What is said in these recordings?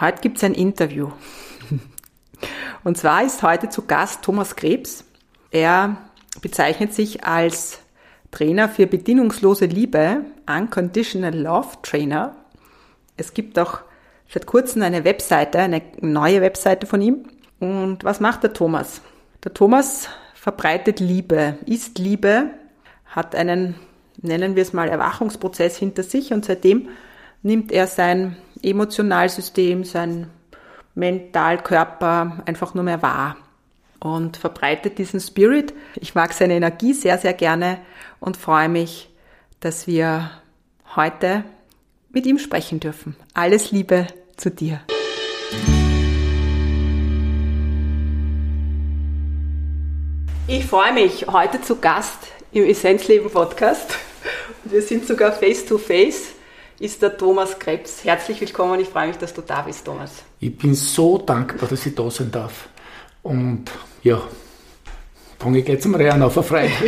Heute gibt es ein Interview. Und zwar ist heute zu Gast Thomas Krebs. Er bezeichnet sich als Trainer für bedingungslose Liebe, Unconditional Love Trainer. Es gibt auch seit kurzem eine Webseite, eine neue Webseite von ihm. Und was macht der Thomas? Der Thomas verbreitet Liebe, ist Liebe, hat einen, nennen wir es mal, Erwachungsprozess hinter sich und seitdem nimmt er sein Emotionalsystem, sein Mentalkörper einfach nur mehr wahr und verbreitet diesen Spirit. Ich mag seine Energie sehr, sehr gerne und freue mich, dass wir heute mit ihm sprechen dürfen. Alles Liebe zu dir. Ich freue mich heute zu Gast im Essenzleben Podcast. Wir sind sogar face to face ist der Thomas Krebs. Herzlich willkommen, ich freue mich, dass du da bist, Thomas. Ich bin so dankbar, dass ich da sein darf. Und ja, fange ich jetzt mal rein auf Freude.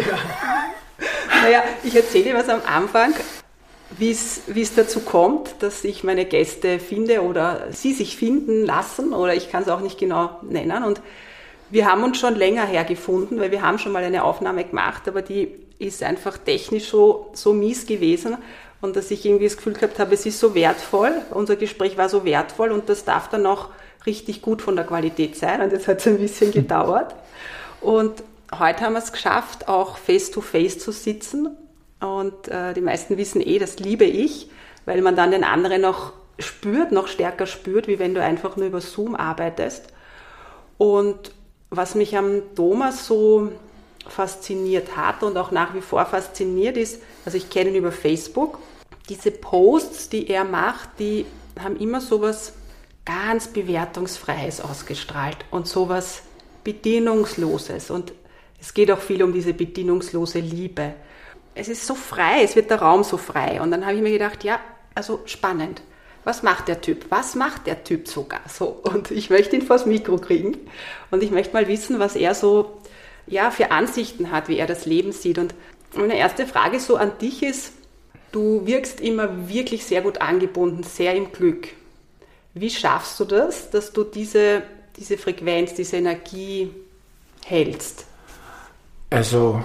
Ja. Naja, ich erzähle dir was am Anfang, wie es dazu kommt, dass ich meine Gäste finde oder sie sich finden lassen oder ich kann es auch nicht genau nennen. Und wir haben uns schon länger hergefunden, weil wir haben schon mal eine Aufnahme gemacht, aber die ist einfach technisch so, so mies gewesen, und dass ich irgendwie das Gefühl gehabt habe, es ist so wertvoll, unser Gespräch war so wertvoll und das darf dann auch richtig gut von der Qualität sein und jetzt hat es ein bisschen gedauert. Und heute haben wir es geschafft, auch face-to-face -face zu sitzen und äh, die meisten wissen eh, das liebe ich, weil man dann den anderen noch spürt, noch stärker spürt, wie wenn du einfach nur über Zoom arbeitest. Und was mich am Thomas so fasziniert hat und auch nach wie vor fasziniert ist, also ich kenne ihn über Facebook, diese Posts, die er macht, die haben immer sowas ganz bewertungsfreies ausgestrahlt und sowas bedienungsloses und es geht auch viel um diese bedienungslose Liebe. Es ist so frei, es wird der Raum so frei und dann habe ich mir gedacht, ja, also spannend. Was macht der Typ? Was macht der Typ sogar so? Und ich möchte ihn vors Mikro kriegen und ich möchte mal wissen, was er so ja, für Ansichten hat, wie er das Leben sieht. Und meine erste Frage so an dich ist, du wirkst immer wirklich sehr gut angebunden, sehr im Glück. Wie schaffst du das, dass du diese, diese Frequenz, diese Energie hältst? Also,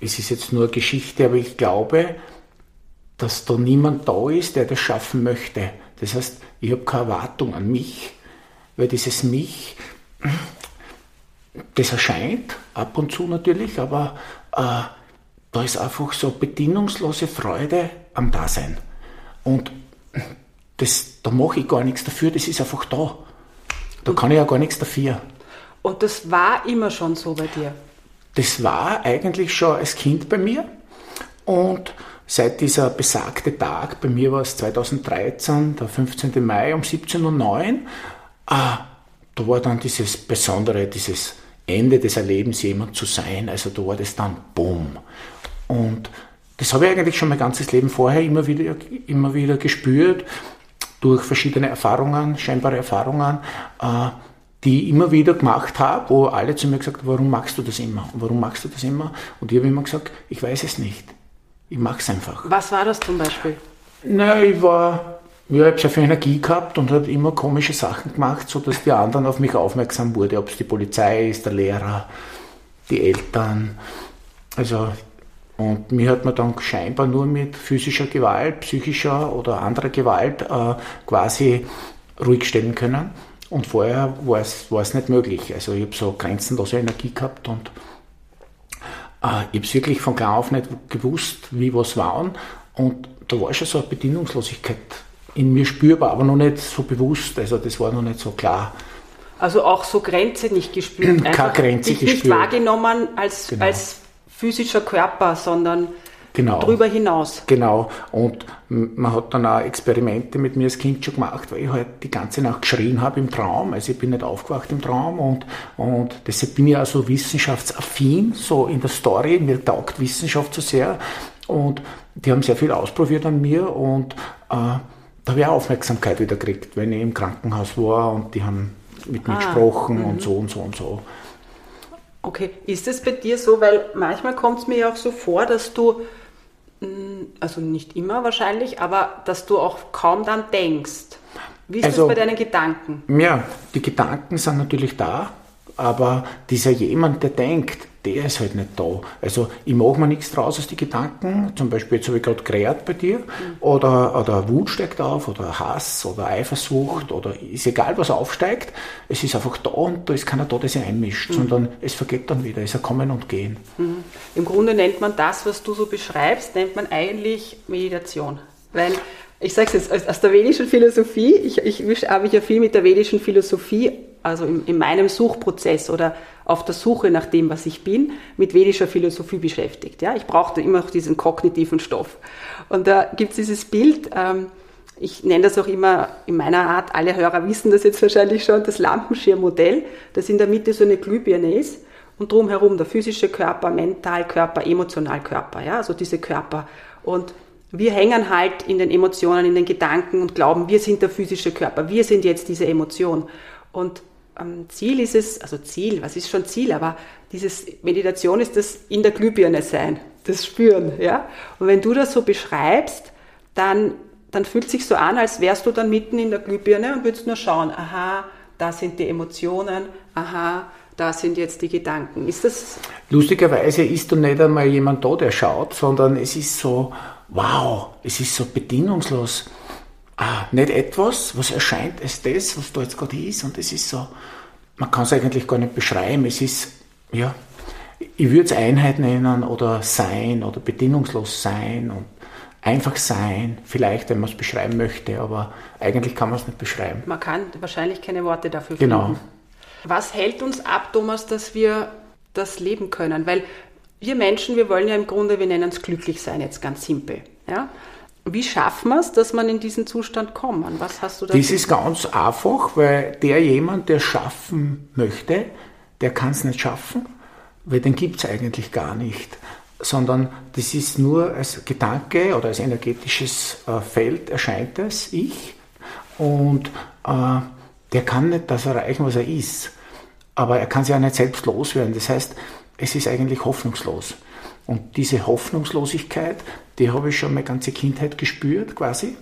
es ist jetzt nur Geschichte, aber ich glaube, dass da niemand da ist, der das schaffen möchte. Das heißt, ich habe keine Erwartung an mich, weil dieses Mich, das erscheint ab und zu natürlich, aber äh, da ist einfach so bedingungslose Freude am Dasein. Und das, da mache ich gar nichts dafür, das ist einfach da. Da kann ich ja gar nichts dafür. Und das war immer schon so bei dir? Das war eigentlich schon als Kind bei mir. Und seit dieser besagte Tag, bei mir war es 2013, der 15. Mai um 17.09 Uhr, ah, da war dann dieses Besondere, dieses Ende des Erlebens jemand zu sein. Also da war das dann Bumm. Und das habe ich eigentlich schon mein ganzes Leben vorher immer wieder, immer wieder gespürt, durch verschiedene Erfahrungen, scheinbare Erfahrungen, äh, die ich immer wieder gemacht habe, wo alle zu mir gesagt haben, warum machst du das immer? warum machst du das immer? Und ich habe immer gesagt, ich weiß es nicht. Ich mache es einfach. Was war das zum Beispiel? Na, ich war, ja, ich habe sehr viel Energie gehabt und habe immer komische Sachen gemacht, sodass die anderen auf mich aufmerksam wurden, ob es die Polizei ist, der Lehrer, die Eltern. Also und mir hat man dann scheinbar nur mit physischer Gewalt, psychischer oder anderer Gewalt äh, quasi ruhig stellen können. Und vorher war es, nicht möglich. Also ich habe so grenzenlose Energie gehabt und äh, ich habe es wirklich von klar auf nicht gewusst, wie was war. Und da war schon so eine Bedienungslosigkeit in mir spürbar, aber noch nicht so bewusst. Also das war noch nicht so klar. Also auch so Grenze nicht gespürt. Keine Grenze dich gespürt. nicht wahrgenommen als, genau. als physischer Körper, sondern genau. darüber hinaus. Genau. Und man hat dann auch Experimente mit mir als Kind schon gemacht, weil ich halt die ganze Nacht geschrien habe im Traum. Also ich bin nicht aufgewacht im Traum und, und deshalb bin ich auch so wissenschaftsaffin, so in der Story. Mir taugt Wissenschaft so sehr. Und die haben sehr viel ausprobiert an mir und äh, da habe ich auch Aufmerksamkeit wieder gekriegt, wenn ich im Krankenhaus war und die haben mit mir ah, gesprochen und mhm. so und so und so. Okay, ist es bei dir so, weil manchmal kommt es mir ja auch so vor, dass du, mm, also nicht immer wahrscheinlich, aber dass du auch kaum dann denkst. Wie ist also, das bei deinen Gedanken? Ja, die Gedanken sind natürlich da, aber dieser jemand, der denkt, der ist halt nicht da. Also ich mache mir nichts draus aus den Gedanken, zum Beispiel jetzt habe ich gerade gerät bei dir, mhm. oder, oder Wut steigt auf, oder Hass, oder Eifersucht, oder ist egal, was aufsteigt, es ist einfach da und da ist keiner da, der sich einmischt, mhm. sondern es vergeht dann wieder, es ist ein Kommen und Gehen. Mhm. Im Grunde nennt man das, was du so beschreibst, nennt man eigentlich Meditation. Weil ich sage es jetzt aus der vedischen Philosophie, ich, ich habe mich ja viel mit der vedischen Philosophie, also in, in, meinem Suchprozess oder auf der Suche nach dem, was ich bin, mit vedischer Philosophie beschäftigt. Ja? Ich brauchte immer noch diesen kognitiven Stoff. Und da gibt es dieses Bild, ähm, ich nenne das auch immer in meiner Art, alle Hörer wissen das jetzt wahrscheinlich schon, das Lampenschirmmodell, das in der Mitte so eine Glühbirne ist und drumherum der physische Körper, Mentalkörper, Emotionalkörper, ja, also diese Körper. Und wir hängen halt in den Emotionen, in den Gedanken und glauben, wir sind der physische Körper, wir sind jetzt diese Emotion. Und Ziel ist es, also Ziel, was ist schon Ziel, aber dieses Meditation ist das in der Glühbirne sein, das Spüren, ja. Und wenn du das so beschreibst, dann, dann fühlt sich so an, als wärst du dann mitten in der Glühbirne und würdest nur schauen, aha, da sind die Emotionen, aha, da sind jetzt die Gedanken. Ist das? Lustigerweise ist da nicht einmal jemand da, der schaut, sondern es ist so, wow, es ist so bedingungslos. Ah, nicht etwas, was erscheint als das, was da jetzt gerade ist, und es ist so, man kann es eigentlich gar nicht beschreiben. Es ist, ja, ich würde es Einheit nennen oder Sein oder bedingungslos sein und einfach sein, vielleicht, wenn man es beschreiben möchte, aber eigentlich kann man es nicht beschreiben. Man kann wahrscheinlich keine Worte dafür genau. finden. Genau. Was hält uns ab, Thomas, dass wir das leben können? Weil wir Menschen, wir wollen ja im Grunde, wir nennen es glücklich sein, jetzt ganz simpel. Ja? Wie schaffen wir es, dass man in diesen Zustand kommt? Was hast du da? Das ist ganz einfach, weil der jemand, der schaffen möchte, der kann es nicht schaffen, weil den gibt es eigentlich gar nicht. Sondern das ist nur als Gedanke oder als energetisches äh, Feld erscheint es, ich. Und äh, der kann nicht das erreichen, was er ist. Aber er kann sich auch nicht selbst loswerden. Das heißt, es ist eigentlich hoffnungslos. Und diese Hoffnungslosigkeit, die habe ich schon meine ganze Kindheit gespürt quasi.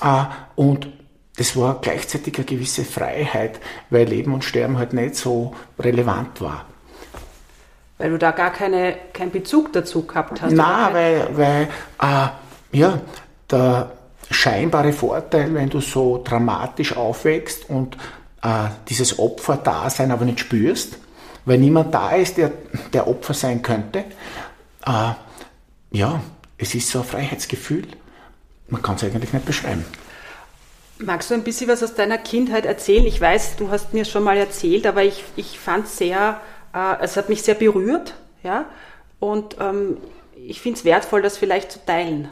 Ah, und das war gleichzeitig eine gewisse Freiheit, weil Leben und Sterben halt nicht so relevant war. Weil du da gar keine, keinen Bezug dazu gehabt hast? Nein, weil, weil äh, ja, der scheinbare Vorteil, wenn du so dramatisch aufwächst und äh, dieses Opferdasein aber nicht spürst, weil niemand da ist, der, der Opfer sein könnte. Äh, ja, es ist so ein Freiheitsgefühl. Man kann es eigentlich nicht beschreiben. Magst du ein bisschen was aus deiner Kindheit erzählen? Ich weiß, du hast mir schon mal erzählt, aber ich, ich fand es sehr, äh, es hat mich sehr berührt, ja, und ähm, ich finde es wertvoll, das vielleicht zu teilen.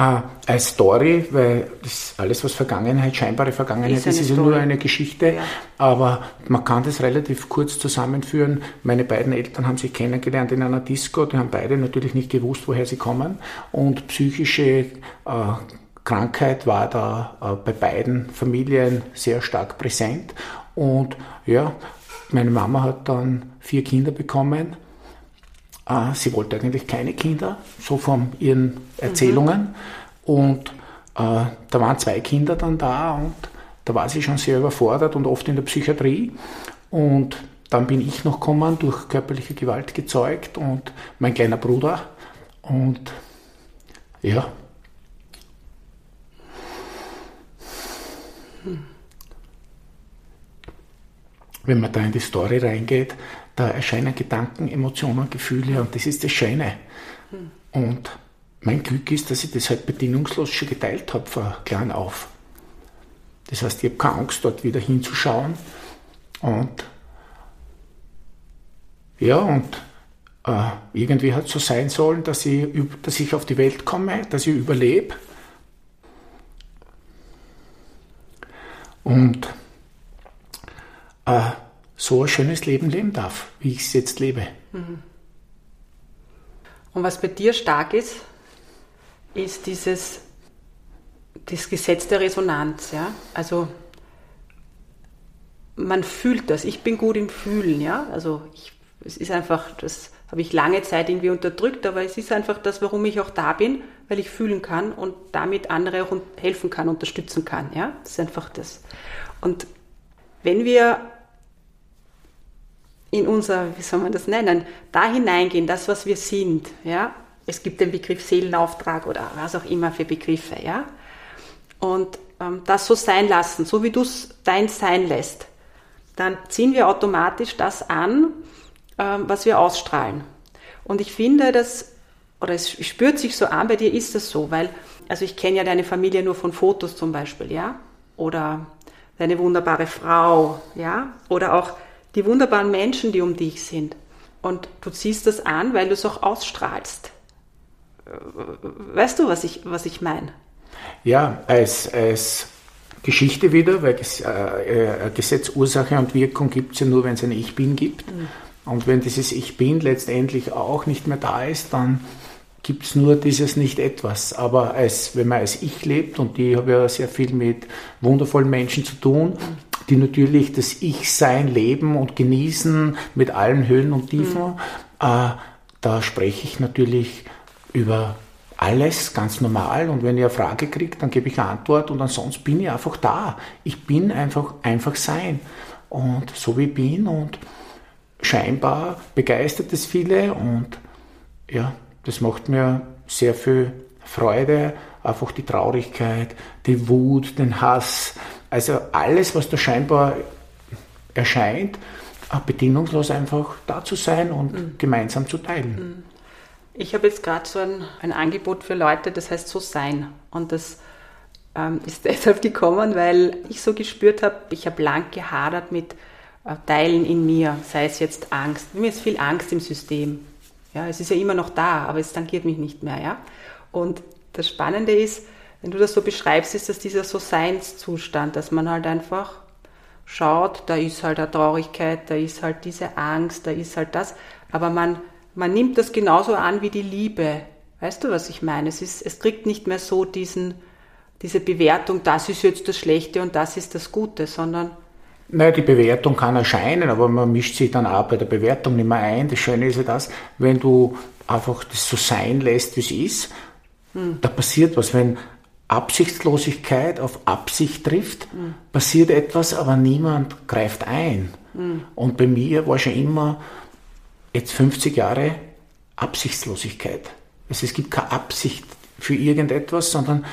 Ah, als Story, weil das alles, was Vergangenheit, scheinbare Vergangenheit ist, ist, ist ja nur eine Geschichte, ja. aber man kann das relativ kurz zusammenführen. Meine beiden Eltern haben sich kennengelernt in einer Disco, die haben beide natürlich nicht gewusst, woher sie kommen. Und psychische äh, Krankheit war da äh, bei beiden Familien sehr stark präsent. Und ja, meine Mama hat dann vier Kinder bekommen äh, sie wollte eigentlich keine Kinder, so von ihren Erzählungen. Mhm. Und äh, da waren zwei Kinder dann da und da war sie schon sehr überfordert und oft in der Psychiatrie. Und dann bin ich noch gekommen, durch körperliche Gewalt gezeugt und mein kleiner Bruder. Und ja. Wenn man da in die Story reingeht, da erscheinen Gedanken, Emotionen, Gefühle und das ist das Schöne. Hm. Und mein Glück ist, dass ich das halt bedingungslos schon geteilt habe vor klein auf. Das heißt, ich habe keine Angst, dort wieder hinzuschauen. Und ja, und äh, irgendwie hat es so sein sollen, dass ich, dass ich auf die Welt komme, dass ich überlebe. Und äh, so ein schönes Leben leben darf, wie ich es jetzt lebe. Mhm. Und was bei dir stark ist, ist dieses das Gesetz der Resonanz. Ja? Also man fühlt das. Ich bin gut im Fühlen. Ja? Also ich, es ist einfach, das habe ich lange Zeit irgendwie unterdrückt, aber es ist einfach das, warum ich auch da bin, weil ich fühlen kann und damit andere auch helfen kann, unterstützen kann. Ja? Das ist einfach das. Und wenn wir in unser, wie soll man das nennen, da hineingehen, das, was wir sind, ja, es gibt den Begriff Seelenauftrag oder was auch immer für Begriffe, ja, und ähm, das so sein lassen, so wie du es dein sein lässt, dann ziehen wir automatisch das an, ähm, was wir ausstrahlen. Und ich finde, dass, oder es spürt sich so an, bei dir ist das so, weil, also ich kenne ja deine Familie nur von Fotos zum Beispiel, ja, oder deine wunderbare Frau, ja, oder auch die wunderbaren Menschen, die um dich sind. Und du ziehst das an, weil du es auch ausstrahlst. Weißt du, was ich, was ich meine? Ja, als, als Geschichte wieder, weil äh, äh, Gesetz Ursache und Wirkung gibt es ja nur, wenn es ein Ich Bin gibt. Mhm. Und wenn dieses Ich Bin letztendlich auch nicht mehr da ist, dann gibt es nur dieses Nicht-Etwas. Aber als, wenn man als Ich lebt, und ich habe ja sehr viel mit wundervollen Menschen zu tun, die natürlich das Ich-Sein leben und genießen mit allen Höhen und Tiefen, mhm. äh, da spreche ich natürlich über alles ganz normal und wenn ich eine Frage kriege, dann gebe ich eine Antwort und ansonsten bin ich einfach da. Ich bin einfach, einfach sein. Und so wie ich bin und scheinbar begeistert es viele und ja, das macht mir sehr viel Freude, einfach die Traurigkeit, die Wut, den Hass, also alles, was da scheinbar erscheint, bedingungslos einfach da zu sein und mhm. gemeinsam zu teilen. Mhm. Ich habe jetzt gerade so ein, ein, Angebot für Leute, das heißt so sein. Und das ähm, ist deshalb gekommen, weil ich so gespürt habe, ich habe lang gehadert mit äh, Teilen in mir, sei es jetzt Angst. Mir ist viel Angst im System. Ja, es ist ja immer noch da, aber es tangiert mich nicht mehr. Ja? Und das Spannende ist, wenn du das so beschreibst, ist das dieser so Seinszustand, dass man halt einfach schaut, da ist halt eine Traurigkeit, da ist halt diese Angst, da ist halt das, aber man man nimmt das genauso an wie die Liebe. Weißt du, was ich meine? Es, ist, es kriegt nicht mehr so diesen, diese Bewertung, das ist jetzt das Schlechte und das ist das Gute, sondern naja, die Bewertung kann erscheinen, aber man mischt sich dann auch bei der Bewertung nicht mehr ein. Das Schöne ist ja das, wenn du einfach das so sein lässt, wie es ist, hm. da passiert was. Wenn Absichtslosigkeit auf Absicht trifft, hm. passiert etwas, aber niemand greift ein. Hm. Und bei mir war schon immer, jetzt 50 Jahre Absichtslosigkeit. Also es gibt keine Absicht für irgendetwas, sondern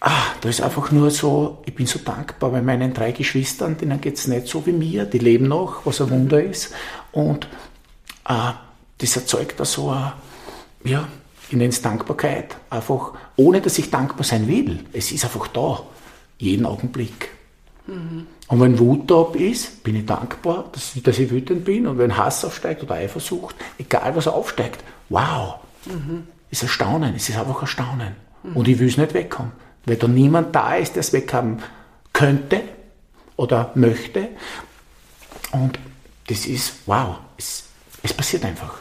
ah, da ist einfach nur so, ich bin so dankbar bei meinen drei Geschwistern, denen geht es nicht so wie mir, die leben noch, was ein Wunder ist. Und ah, das erzeugt da so eine, ja, ich nenne es Dankbarkeit, einfach, ohne dass ich dankbar sein will. Es ist einfach da, jeden Augenblick. Mhm. Und wenn Wut da ist, bin ich dankbar, dass, dass, ich wütend bin. Und wenn Hass aufsteigt oder Eifersucht, egal was aufsteigt, wow, mhm. ist Erstaunen, es ist einfach Erstaunen. Mhm. Und ich will es nicht weghaben, weil da niemand da ist, der es weghaben könnte oder möchte. Und das ist, wow, es, es passiert einfach.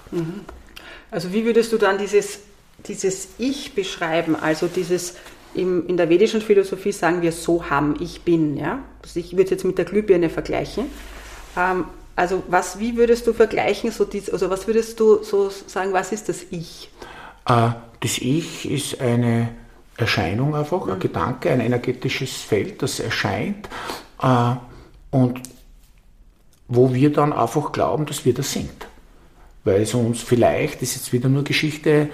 Also wie würdest du dann dieses, dieses Ich beschreiben, also dieses im, in der vedischen Philosophie sagen wir so ham, ich bin. Ja? Also ich würde es jetzt mit der Glühbirne vergleichen. Ähm, also was, wie würdest du vergleichen, so dies, also was würdest du so sagen, was ist das Ich? Äh, das Ich ist eine Erscheinung einfach, mhm. ein Gedanke, ein energetisches Feld, das erscheint äh, und wo wir dann einfach glauben, dass wir das sind. Weil es uns vielleicht, das ist jetzt wieder nur Geschichte,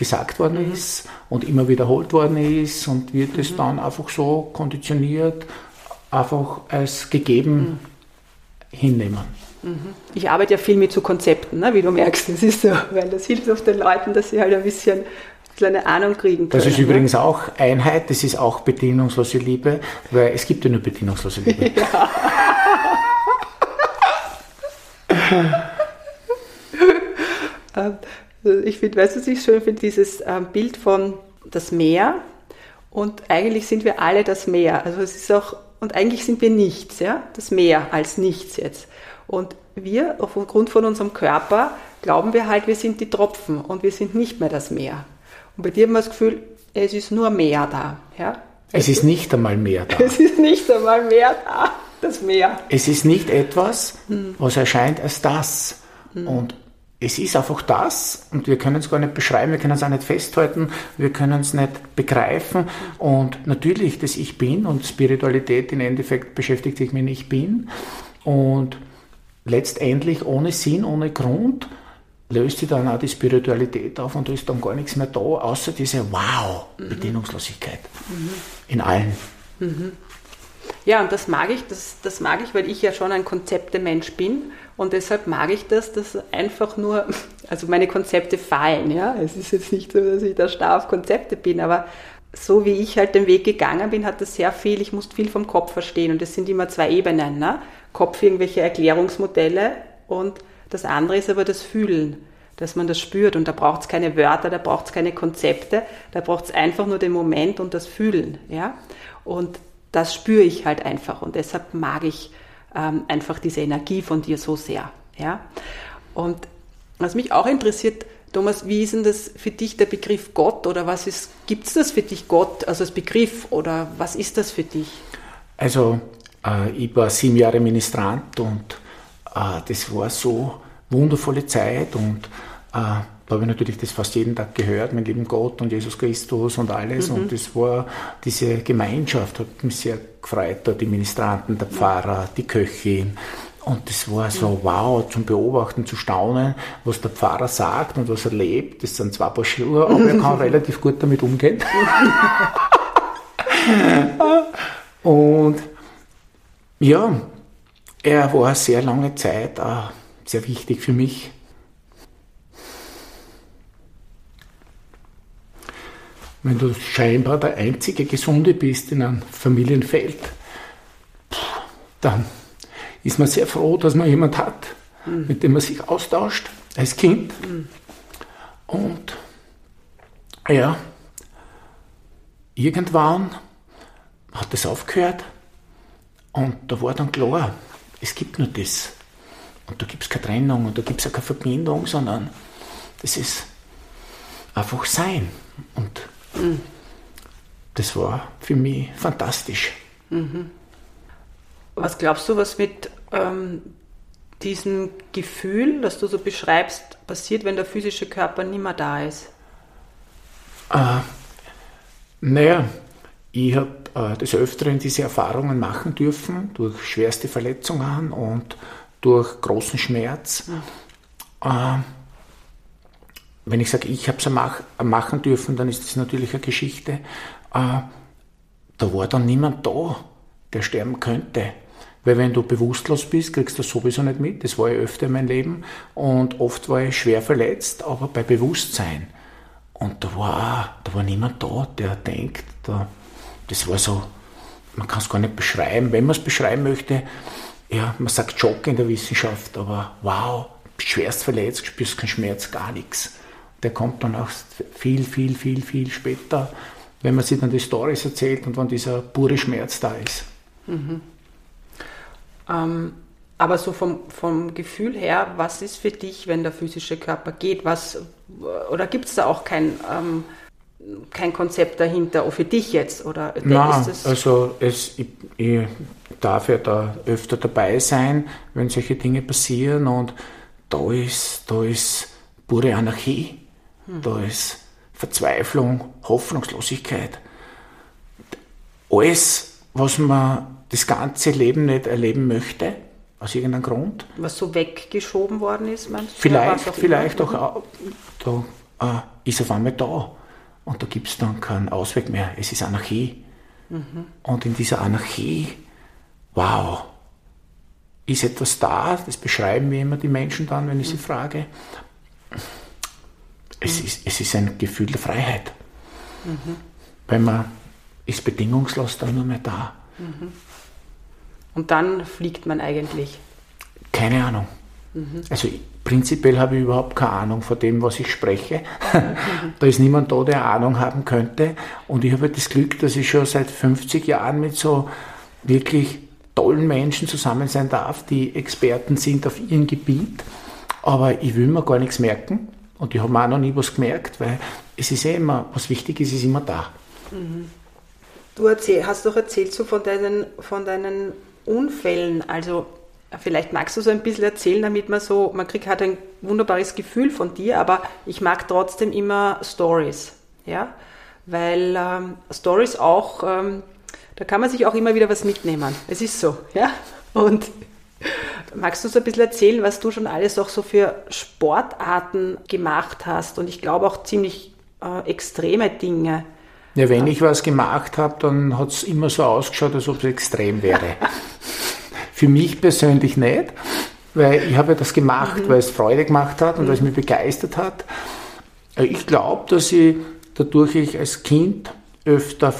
gesagt worden mhm. ist und immer wiederholt worden ist und wird es mhm. dann einfach so konditioniert, einfach als gegeben mhm. hinnehmen. Ich arbeite ja viel mit so Konzepten, ne, wie du merkst. Das ist so, weil das hilft oft den Leuten, dass sie halt ein bisschen, ein bisschen eine Ahnung kriegen können. Das ist übrigens ne? auch Einheit, das ist auch bedingungslose Liebe, weil es gibt ja nur bedingungslose Liebe. Ja. ich finde, weißt du, was ich schön finde, dieses ähm, Bild von das Meer und eigentlich sind wir alle das Meer. Also es ist auch, und eigentlich sind wir nichts, ja, das Meer als nichts jetzt. Und wir, aufgrund von unserem Körper, glauben wir halt, wir sind die Tropfen und wir sind nicht mehr das Meer. Und bei dir haben wir das Gefühl, es ist nur Meer da. Ja? Es ist nicht einmal mehr da. Es ist nicht einmal mehr da, das Meer. Es ist nicht etwas, was erscheint als das. Und es ist einfach das und wir können es gar nicht beschreiben, wir können es auch nicht festhalten, wir können es nicht begreifen. Und natürlich, das Ich Bin und Spiritualität im Endeffekt beschäftigt sich mit Ich Bin. Und letztendlich ohne Sinn, ohne Grund löst sich dann auch die Spiritualität auf und da ist dann gar nichts mehr da, außer diese Wow-Bedienungslosigkeit mhm. in allen. Mhm. Ja, und das mag ich, das, das mag ich, weil ich ja schon ein Konzeptemensch bin und deshalb mag ich das, dass einfach nur, also meine Konzepte fallen, ja. Es ist jetzt nicht so, dass ich da starr auf Konzepte bin, aber so wie ich halt den Weg gegangen bin, hat das sehr viel, ich musste viel vom Kopf verstehen und es sind immer zwei Ebenen, ne? Kopf irgendwelche Erklärungsmodelle und das andere ist aber das Fühlen, dass man das spürt und da braucht es keine Wörter, da braucht es keine Konzepte, da braucht es einfach nur den Moment und das Fühlen, ja. Und das spüre ich halt einfach und deshalb mag ich ähm, einfach diese Energie von dir so sehr. Ja? Und was mich auch interessiert, Thomas, wie ist denn das für dich der Begriff Gott oder was ist, gibt es das für dich Gott, also als Begriff oder was ist das für dich? Also äh, ich war sieben Jahre Ministrant und äh, das war so wundervolle Zeit und äh, da habe ich natürlich das fast jeden Tag gehört, mein lieben Gott und Jesus Christus und alles. Mhm. Und das war, diese Gemeinschaft hat mich sehr gefreut, da die Ministranten, der Pfarrer, die Köchin. Und das war so mhm. wow, zum Beobachten, zu staunen, was der Pfarrer sagt und was er lebt. Das sind zwei Paar Schuhe, aber er kann relativ gut damit umgehen. und ja, er war sehr lange Zeit sehr wichtig für mich wenn du scheinbar der einzige Gesunde bist in einem Familienfeld, dann ist man sehr froh, dass man jemand hat, mhm. mit dem man sich austauscht als Kind. Mhm. Und ja, irgendwann hat das aufgehört und da war dann klar, es gibt nur das. Und da gibt es keine Trennung und da gibt es auch keine Verbindung, sondern das ist einfach Sein. Und das war für mich fantastisch. Mhm. Was glaubst du, was mit ähm, diesem Gefühl, das du so beschreibst, passiert, wenn der physische Körper nicht mehr da ist? Äh, naja, ich habe äh, des Öfteren diese Erfahrungen machen dürfen, durch schwerste Verletzungen und durch großen Schmerz. Mhm. Äh, wenn ich sage, ich habe es mach, machen dürfen, dann ist das natürlich eine Geschichte. Äh, da war dann niemand da, der sterben könnte. Weil wenn du bewusstlos bist, kriegst du das sowieso nicht mit. Das war ja öfter in meinem Leben. Und oft war ich schwer verletzt, aber bei Bewusstsein. Und da war, da war niemand da, der denkt, da, das war so, man kann es gar nicht beschreiben. Wenn man es beschreiben möchte, ja, man sagt Schock in der Wissenschaft, aber wow, schwerst verletzt, spürst keinen Schmerz, gar nichts der kommt dann auch viel, viel, viel, viel später, wenn man sich dann die Stories erzählt und wenn dieser pure Schmerz da ist. Mhm. Ähm, aber so vom, vom Gefühl her, was ist für dich, wenn der physische Körper geht? Was, oder gibt es da auch kein, ähm, kein Konzept dahinter, auch für dich jetzt? Oder Nein, also es, ich, ich darf ja da öfter dabei sein, wenn solche Dinge passieren und da ist, da ist pure Anarchie. Da ist Verzweiflung, Hoffnungslosigkeit. Alles, was man das ganze Leben nicht erleben möchte, aus irgendeinem Grund. Was so weggeschoben worden ist, meinst du? Vielleicht, auch vielleicht auch, da äh, ist auf einmal da. Und da gibt es dann keinen Ausweg mehr. Es ist Anarchie. Mhm. Und in dieser Anarchie, wow, ist etwas da, das beschreiben mir immer die Menschen dann, wenn ich sie frage. Es ist, es ist ein Gefühl der Freiheit. Mhm. Weil man ist bedingungslos dann nur mehr da. Mhm. Und dann fliegt man eigentlich? Keine Ahnung. Mhm. Also prinzipiell habe ich überhaupt keine Ahnung von dem, was ich spreche. da ist niemand da, der Ahnung haben könnte. Und ich habe das Glück, dass ich schon seit 50 Jahren mit so wirklich tollen Menschen zusammen sein darf, die Experten sind auf ihrem Gebiet. Aber ich will mir gar nichts merken. Und ich habe mir auch noch nie was gemerkt, weil es ist ja immer, was wichtig ist, ist immer da. Mhm. Du erzähl, hast doch erzählt so von deinen, von deinen Unfällen. Also vielleicht magst du so ein bisschen erzählen, damit man so, man kriegt halt ein wunderbares Gefühl von dir, aber ich mag trotzdem immer Stories, ja, weil ähm, Stories auch, ähm, da kann man sich auch immer wieder was mitnehmen. Es ist so, ja. Und magst du so ein bisschen erzählen, was du schon alles auch so für Sportarten gemacht hast? Und ich glaube auch ziemlich äh, extreme Dinge. Ja, wenn ich was gemacht habe, dann hat es immer so ausgeschaut, als ob es extrem wäre. Für mich persönlich nicht, weil ich habe ja das gemacht, mhm. weil es Freude gemacht hat und mhm. weil es mich begeistert hat. Äh, ich glaube, dass ich dadurch ich als Kind öfter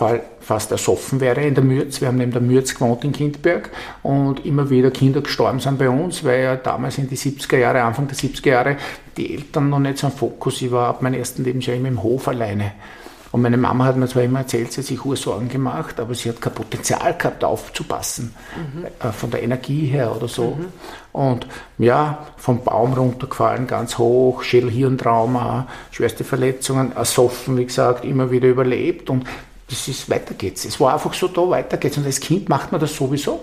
fast ersoffen wäre in der Mürz. Wir haben neben der Mürz gewohnt in Kindberg und immer wieder Kinder gestorben sind bei uns, weil ja damals in die 70er Jahre, Anfang der 70er Jahre, die Eltern noch nicht so ein Fokus. Ich war ab meinem ersten Lebensjahr immer im Hof alleine. Und meine Mama hat mir zwar immer erzählt, sie hat sich Ursorgen gemacht, aber sie hat kein Potenzial gehabt, aufzupassen, mhm. äh, von der Energie her oder so. Mhm. Und ja, vom Baum runtergefallen, ganz hoch, Schädelhirntrauma, schwerste Verletzungen, ersoffen, wie gesagt, immer wieder überlebt und das ist, weiter geht's. Es war einfach so da, weiter geht's. Und als Kind macht man das sowieso.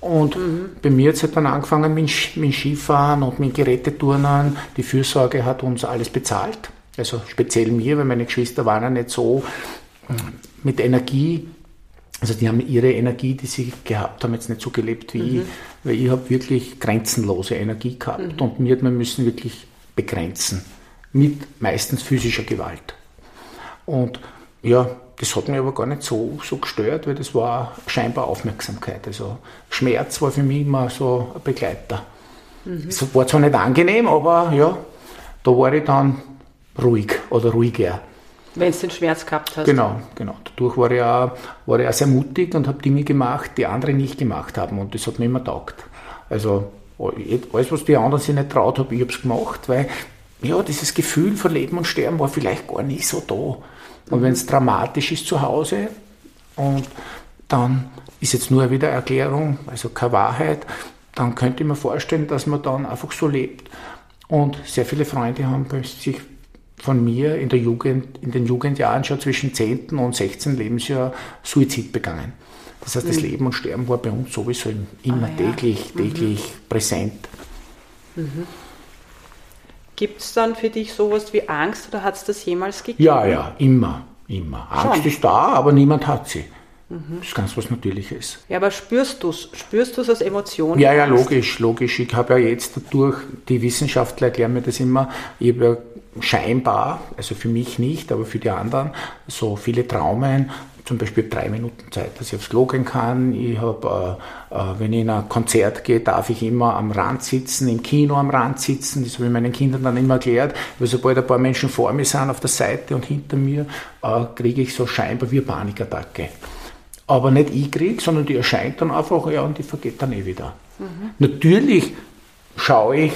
Und mhm. bei mir hat es halt dann angefangen mit, mit Skifahren und mit Geräteturnen. Die Fürsorge hat uns alles bezahlt. Also speziell mir, weil meine Geschwister waren ja nicht so hm, mit Energie. Also die haben ihre Energie, die sie gehabt haben, jetzt nicht so gelebt wie mhm. ich, weil ich habe wirklich grenzenlose Energie gehabt mhm. und mir hat man müssen wirklich begrenzen mit meistens physischer Gewalt. Und ja, das hat mich aber gar nicht so, so gestört, weil das war scheinbar Aufmerksamkeit. Also Schmerz war für mich immer so ein Begleiter. Mhm. Es war zwar nicht angenehm, aber ja, da war ich dann ruhig oder ruhiger. Wenn du den Schmerz gehabt hast. Genau, genau. Dadurch war ich auch, war ich auch sehr mutig und habe Dinge gemacht, die andere nicht gemacht haben und das hat mir immer taugt. Also alles, was die anderen sich nicht traut haben, ich habe es gemacht, weil ja, dieses Gefühl von Leben und Sterben war vielleicht gar nicht so da. Und mhm. wenn es dramatisch ist zu Hause und dann ist jetzt nur wieder Erklärung, also keine Wahrheit, dann könnte ich mir vorstellen, dass man dann einfach so lebt. Und sehr viele Freunde haben sich von mir in der Jugend, in den Jugendjahren schon zwischen 10. und 16. Lebensjahr Suizid begangen. Das heißt, das mhm. Leben und Sterben war bei uns sowieso immer ah, täglich, ja. täglich mhm. präsent. Mhm. Gibt es dann für dich sowas wie Angst oder hat es das jemals gegeben? Ja, ja, immer, immer. Angst Schon. ist da, aber niemand hat sie. Mhm. Das ist ganz was Natürliches. Ja, aber spürst du es? Spürst du es als Emotion? Ja, ja, logisch, logisch. Ich habe ja jetzt dadurch, die Wissenschaftler erklären mir das immer, ich habe ja scheinbar, also für mich nicht, aber für die anderen, so viele Traumen, zum Beispiel drei Minuten Zeit, dass ich aufs Klo gehen kann. Ich habe, äh, äh, wenn ich in ein Konzert gehe, darf ich immer am Rand sitzen, im Kino am Rand sitzen. Das habe ich meinen Kindern dann immer erklärt, weil sobald ein paar Menschen vor mir sind, auf der Seite und hinter mir, äh, kriege ich so scheinbar wie eine Panikattacke. Aber nicht ich kriege, sondern die erscheint dann einfach, ja, und die vergeht dann eh wieder. Mhm. Natürlich schaue ich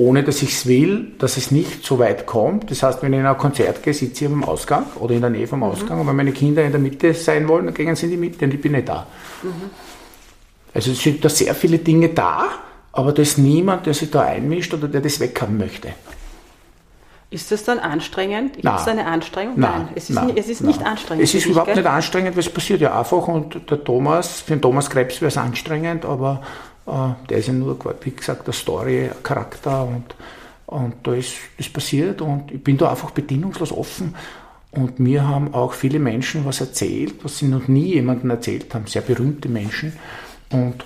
ohne dass ich es will, dass es nicht so weit kommt. Das heißt, wenn ich in ein Konzert gehe, sitze ich am Ausgang oder in der Nähe vom. Ausgang. Mhm. Und wenn meine Kinder in der Mitte sein wollen, dann gehen sie in die Mitte und ich bin nicht da. Mhm. Also es sind da sehr viele Dinge da, aber da ist niemand, der sich da einmischt oder der das weghaben möchte. Ist das dann anstrengend? Gibt es eine Anstrengung? Nein, nein, es ist, nein, nicht, es ist nicht anstrengend. Es ist überhaupt nicht anstrengend, weil es passiert ja einfach und der Thomas, für den Thomas Krebs wäre es anstrengend, aber der ist ja nur, wie gesagt, der Story, Charakter und, und da ist das passiert und ich bin da einfach bedingungslos offen. Und mir haben auch viele Menschen was erzählt, was sie noch nie jemandem erzählt haben, sehr berühmte Menschen. Und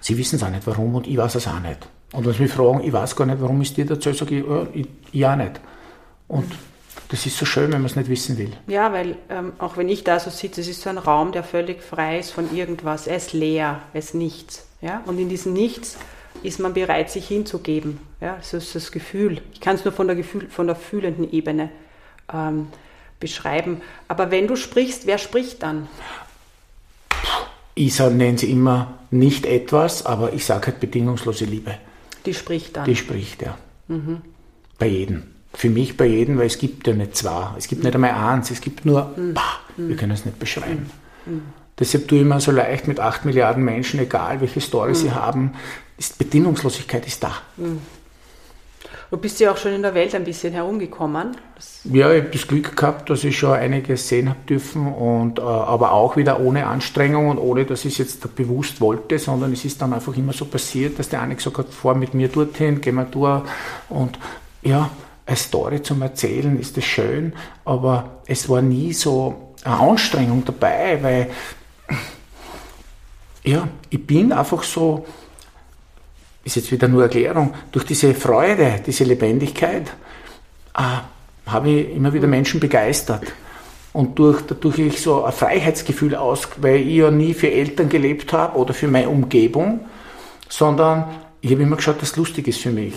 sie wissen es auch nicht, warum und ich weiß es auch nicht. Und wenn sie mich fragen, ich weiß gar nicht, warum ist dir dazu, sage ich, ja, ich, ich auch nicht. Und das ist so schön, wenn man es nicht wissen will. Ja, weil ähm, auch wenn ich da so sitze, es ist so ein Raum, der völlig frei ist von irgendwas. Er ist leer, er ist nichts. Ja? Und in diesem Nichts ist man bereit, sich hinzugeben. Ja? Das ist das Gefühl. Ich kann es nur von der, Gefühl, von der fühlenden Ebene ähm, beschreiben. Aber wenn du sprichst, wer spricht dann? Ich nenne sie immer nicht etwas, aber ich sage halt bedingungslose Liebe. Die spricht dann. Die spricht, ja. Mhm. Bei jedem. Für mich bei jedem, weil es gibt ja nicht zwei. Es gibt mhm. nicht einmal eins, es gibt nur, mhm. bah, wir können es nicht beschreiben. Mhm. Deshalb tue ich immer so leicht mit acht Milliarden Menschen, egal welche Story sie mhm. haben, ist Bedingungslosigkeit ist da. Mhm. Du bist ja auch schon in der Welt ein bisschen herumgekommen. Das ja, ich habe das Glück gehabt, dass ich schon einiges sehen habe dürfen, und, äh, aber auch wieder ohne Anstrengung und ohne, dass ich es jetzt bewusst wollte, sondern es ist dann einfach immer so passiert, dass der eine gesagt hat, fahr mit mir dorthin, geh mal durch und ja, eine Story zum Erzählen ist das schön, aber es war nie so eine Anstrengung dabei, weil ja, ich bin einfach so ist jetzt wieder nur Erklärung, durch diese Freude, diese Lebendigkeit, äh, habe ich immer wieder Menschen begeistert. Und durch, dadurch ich so ein Freiheitsgefühl aus, weil ich ja nie für Eltern gelebt habe oder für meine Umgebung, sondern ich habe immer geschaut, dass es lustig ist für mich,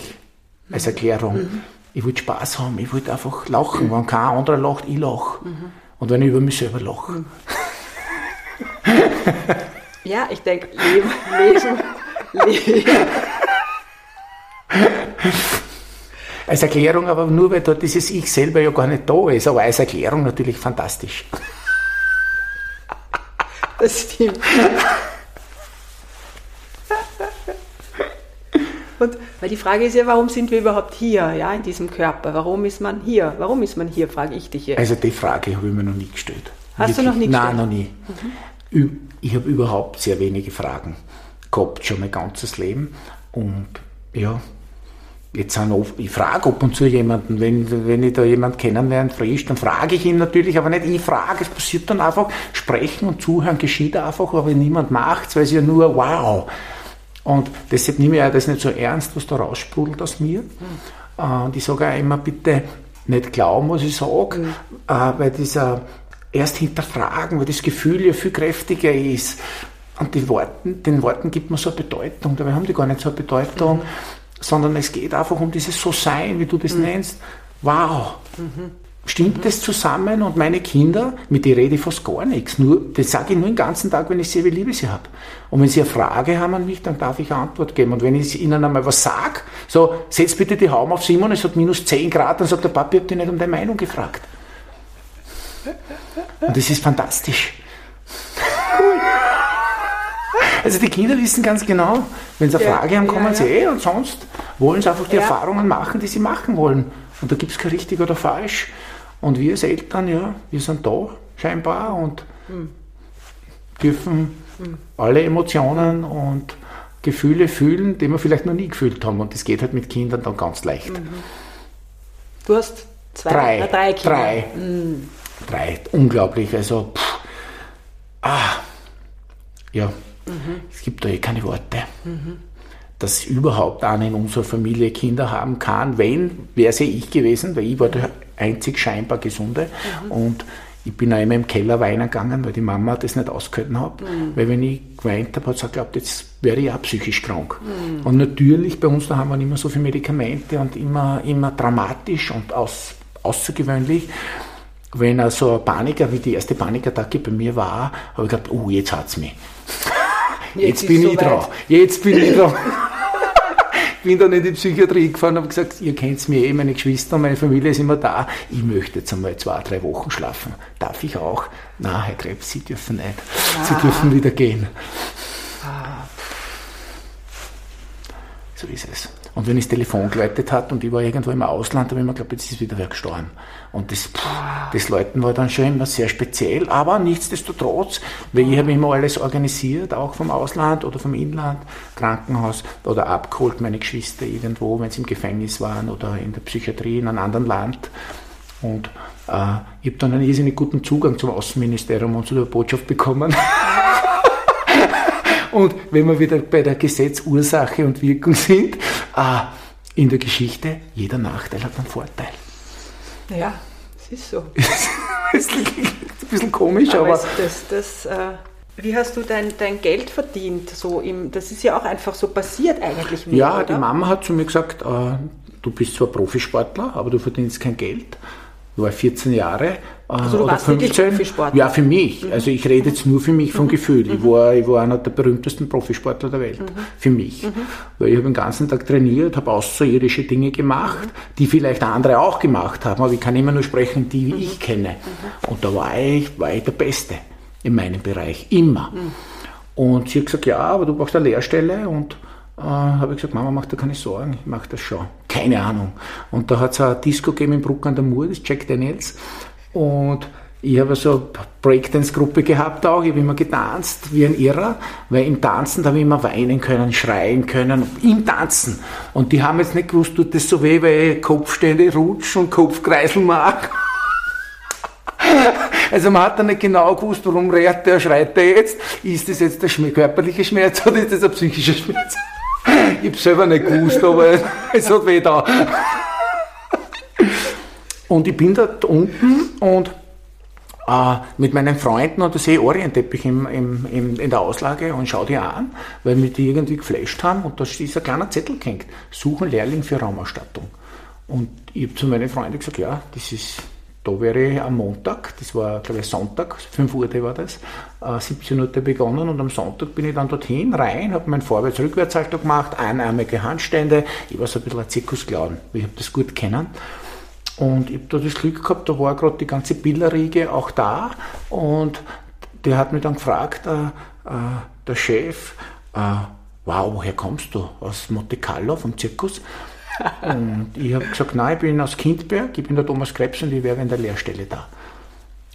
als Erklärung. Mhm. Ich wollte Spaß haben, ich wollte einfach lachen. Wenn kein anderer lacht, ich lache. Mhm. Und wenn ich über mich selber lache. Ja, ich denke, Leben, Leben, Leben. Als Erklärung aber nur, weil dort dieses Ich selber ja gar nicht da ist, aber als Erklärung natürlich fantastisch. Das stimmt. Und weil die Frage ist ja, warum sind wir überhaupt hier, ja, in diesem Körper? Warum ist man hier? Warum ist man hier, frage ich dich jetzt. Also die Frage habe ich mir noch nie gestellt. Hast Wirklich? du noch nie gestellt? Nein, noch nie. Mhm. Ich habe überhaupt sehr wenige Fragen gehabt, schon mein ganzes Leben. Und ja, Jetzt sind oft, ich frage ab und zu jemanden, wenn, wenn ich da jemanden kennenlerne, frisch, dann frage ich ihn natürlich, aber nicht ich frage, es passiert dann einfach, sprechen und zuhören geschieht einfach, aber niemand macht es, weil es ja nur wow. Und deshalb nehme ich das nicht so ernst, was da raussprudelt aus mir. Mhm. Und ich sage auch immer, bitte nicht glauben, was ich sage, mhm. weil dieser erst hinterfragen, weil das Gefühl ja viel kräftiger ist. Und die Worten, den Worten gibt man so eine Bedeutung, dabei haben die gar nicht so eine Bedeutung. Mhm sondern es geht einfach um dieses So-Sein, wie du das mhm. nennst. Wow! Mhm. Stimmt mhm. das zusammen? Und meine Kinder, mit denen rede ich fast gar nichts. Nur, das sage ich nur den ganzen Tag, wenn ich sehe, wie liebe sie habe. Und wenn sie eine Frage haben an mich, dann darf ich eine Antwort geben. Und wenn ich ihnen einmal was sage, so, setz bitte die Haube auf Simon, es hat minus 10 Grad, dann sagt der Papi, ich habe dich nicht um deine Meinung gefragt. Und das ist fantastisch. Cool. Also die Kinder wissen ganz genau, wenn sie eine Frage haben, kommen ja, sie eh und sonst wollen sie einfach die Erfahrungen machen, die sie machen wollen. Und da gibt es kein richtig oder falsch. Und wir als Eltern, ja, wir sind da scheinbar und mhm. dürfen mhm. alle Emotionen und Gefühle fühlen, die wir vielleicht noch nie gefühlt haben. Und das geht halt mit Kindern dann ganz leicht. Mhm. Du hast zwei, drei, drei Kinder. Drei. Drei. Unglaublich. Also, pff, ah, ja, Mhm. Es gibt da eh keine Worte. Mhm. Dass überhaupt einer in unserer Familie Kinder haben kann, wenn, wäre es ja ich gewesen, weil ich war der einzig scheinbar Gesunde. Mhm. Und ich bin auch immer im Keller weinen gegangen, weil die Mama das nicht ausgehalten hat. Mhm. Weil wenn ich geweint habe, hat sie gesagt, jetzt wäre ich auch psychisch krank. Mhm. Und natürlich, bei uns da haben wir immer so viele Medikamente und immer, immer dramatisch und aus, außergewöhnlich. Wenn also ein Paniker, wie die erste Panikattacke bei mir war, habe ich gedacht, oh, jetzt hat es mich. Jetzt, jetzt bin ich so dran. Jetzt bin ich dran. bin dann in die Psychiatrie gefahren und habe gesagt, ihr kennt mir eh, meine Geschwister, meine Familie ist immer da. Ich möchte jetzt einmal zwei, drei Wochen schlafen. Darf ich auch? Nein, Herr Krebs, Sie dürfen nicht. Ah. Sie dürfen wieder gehen. Ah. So ist es. Und wenn ich das Telefon geläutet hat und ich war irgendwo im Ausland, habe ich mir geglaubt, jetzt ist wieder wer gestorben. Und das, das Läuten war dann schon immer sehr speziell, aber nichtsdestotrotz, weil ich habe immer alles organisiert, auch vom Ausland oder vom Inland, Krankenhaus oder abgeholt, meine Geschwister irgendwo, wenn sie im Gefängnis waren oder in der Psychiatrie in einem anderen Land. Und äh, ich habe dann einen irrsinnig guten Zugang zum Außenministerium und zu der Botschaft bekommen. Und wenn wir wieder bei der Gesetzursache und Wirkung sind, äh, in der Geschichte, jeder Nachteil hat einen Vorteil. Ja, es ist so. es ist ein bisschen komisch, aber. aber das, das, äh, Wie hast du dein, dein Geld verdient? So im, das ist ja auch einfach so passiert eigentlich. Mehr, ja, oder? die Mama hat zu mir gesagt, äh, du bist zwar Profisportler, aber du verdienst kein Geld. Ich war 14 Jahre äh, also du oder warst 15. Profisportler? Ja, für mich. Mhm. Also ich rede jetzt nur für mich vom mhm. Gefühl. Ich, mhm. war, ich war einer der berühmtesten Profisportler der Welt. Mhm. Für mich. Mhm. Weil ich habe den ganzen Tag trainiert, habe außerirdische Dinge gemacht, die vielleicht andere auch gemacht haben, aber ich kann immer nur sprechen, die ich kenne. Und da war ich, war ich der Beste in meinem Bereich. Immer. Und sie hat gesagt, ja, aber du brauchst eine Lehrstelle und äh, habe ich gesagt, Mama, mach dir keine Sorgen, ich mache das schon. Keine Ahnung. Und da hat es ein Disco gegeben in Bruck an der Mur, das Jack Daniels. Und ich habe so eine Breakdance-Gruppe gehabt auch, ich habe immer getanzt wie ein Irrer, weil im Tanzen, habe ich immer weinen können, schreien können, im Tanzen. Und die haben jetzt nicht gewusst, tut das so weh, weil ich Kopfstände rutschen und Kopfkreisel mache. Also man hat dann nicht genau gewusst, warum rät der, schreit der jetzt. Ist das jetzt der körperliche Schmerz oder ist das ein psychischer Schmerz? Ich habe selber nicht gewusst, aber es hat weh da. Und ich bin dort unten und äh, mit meinen Freunden und da sehe ich Orienteppich im, im, im, in der Auslage und schaue die an, weil mich die irgendwie geflasht haben und da ist ein kleiner Zettel gehängt. Suchen Lehrling für Raumausstattung. Und ich habe zu meinen Freunden gesagt, ja, das ist da wäre ich am Montag, das war glaube ich Sonntag, 5 Uhr war das, äh, 17 Uhr begonnen und am Sonntag bin ich dann dorthin rein, habe meinen Vorwärts-Rückwärtshalter gemacht, einarmige Handstände, ich war so ein bisschen ein Zirkusclown, ich habe das gut kennen. Und ich habe da das Glück gehabt, da war gerade die ganze Billerriege auch da und der hat mich dann gefragt, äh, äh, der Chef, äh, wow, woher kommst du? Aus Monte Carlo vom Zirkus? Und ich habe gesagt, nein, ich bin aus Kindberg, ich bin der Thomas Krebs und ich wäre in der Lehrstelle da.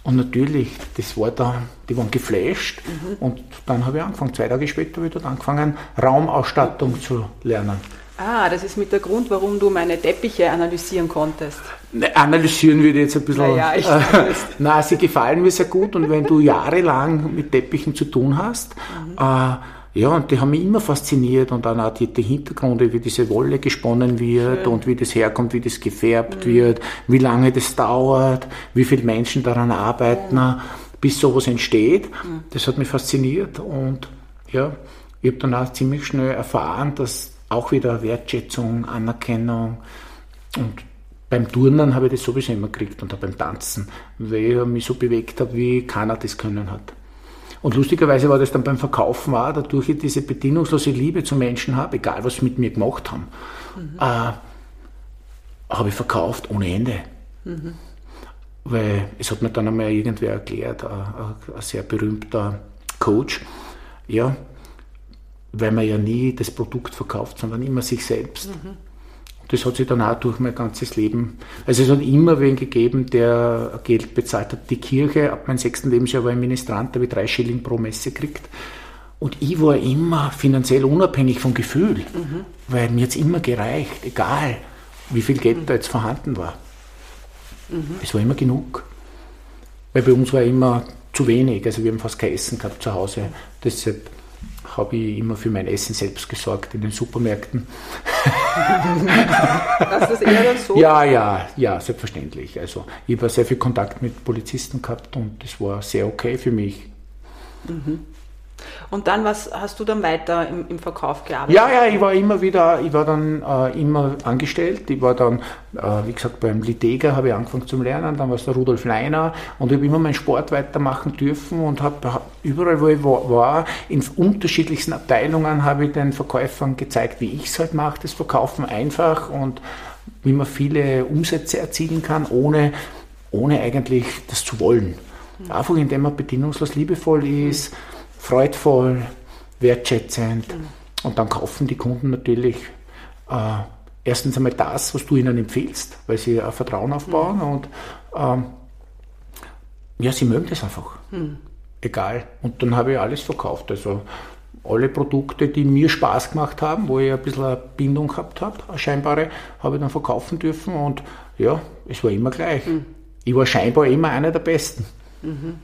Und natürlich, das war da, die waren geflasht. Mhm. Und dann habe ich angefangen, zwei Tage später habe ich dort angefangen, Raumausstattung zu lernen. Ah, das ist mit der Grund, warum du meine Teppiche analysieren konntest. Ne, analysieren würde jetzt ein bisschen. Naja, ich äh, na, sie gefallen mir sehr gut und wenn du jahrelang mit Teppichen zu tun hast, mhm. äh, ja, und die haben mich immer fasziniert und dann auch die, die Hintergründe, wie diese Wolle gesponnen wird Schön. und wie das herkommt, wie das gefärbt mhm. wird, wie lange das dauert, wie viele Menschen daran arbeiten, mhm. bis sowas entsteht. Mhm. Das hat mich fasziniert und ja, ich habe dann auch ziemlich schnell erfahren, dass auch wieder Wertschätzung, Anerkennung und beim Turnen habe ich das sowieso immer gekriegt und auch beim Tanzen, weil ich mich so bewegt habe, wie keiner das können hat. Und lustigerweise war das dann beim Verkaufen auch, dadurch ich diese bedingungslose Liebe zu Menschen habe, egal was sie mit mir gemacht haben, mhm. äh, habe ich verkauft ohne Ende. Mhm. Weil es hat mir dann einmal irgendwer erklärt, ein, ein sehr berühmter Coach, ja, weil man ja nie das Produkt verkauft, sondern immer sich selbst. Mhm das hat sich dann auch durch mein ganzes Leben, also es hat immer wen gegeben, der Geld bezahlt hat. Die Kirche, ab meinem sechsten Lebensjahr war ich Ministrant, habe ich drei Schilling pro Messe gekriegt. Und ich war immer finanziell unabhängig vom Gefühl, mhm. weil mir jetzt immer gereicht, egal wie viel Geld mhm. da jetzt vorhanden war. Mhm. Es war immer genug. Weil bei uns war immer zu wenig, also wir haben fast kein Essen gehabt zu Hause. Deshalb habe ich immer für mein Essen selbst gesorgt in den Supermärkten. Das eher dann so? Ja, ja, ja, selbstverständlich. Also ich habe sehr viel Kontakt mit Polizisten gehabt und das war sehr okay für mich. Mhm. Und dann, was hast du dann weiter im, im, Verkauf gearbeitet? Ja, ja, ich war immer wieder, ich war dann äh, immer angestellt. Ich war dann, äh, wie gesagt, beim Litega habe ich angefangen zu lernen, dann war es der Rudolf Leiner und ich habe immer meinen Sport weitermachen dürfen und habe überall, wo ich war, in unterschiedlichsten Abteilungen habe ich den Verkäufern gezeigt, wie ich es halt mache, das Verkaufen einfach und wie man viele Umsätze erzielen kann, ohne, ohne eigentlich das zu wollen. Mhm. Einfach indem man bedingungslos liebevoll ist. Mhm freudvoll, wertschätzend. Mhm. Und dann kaufen die Kunden natürlich äh, erstens einmal das, was du ihnen empfiehlst, weil sie ein Vertrauen aufbauen mhm. und ähm, ja, sie mögen das einfach. Mhm. Egal. Und dann habe ich alles verkauft. Also alle Produkte, die mir Spaß gemacht haben, wo ich ein bisschen eine Bindung gehabt habe, eine scheinbare, habe ich dann verkaufen dürfen und ja, es war immer gleich. Mhm. Ich war scheinbar immer einer der Besten. Mhm.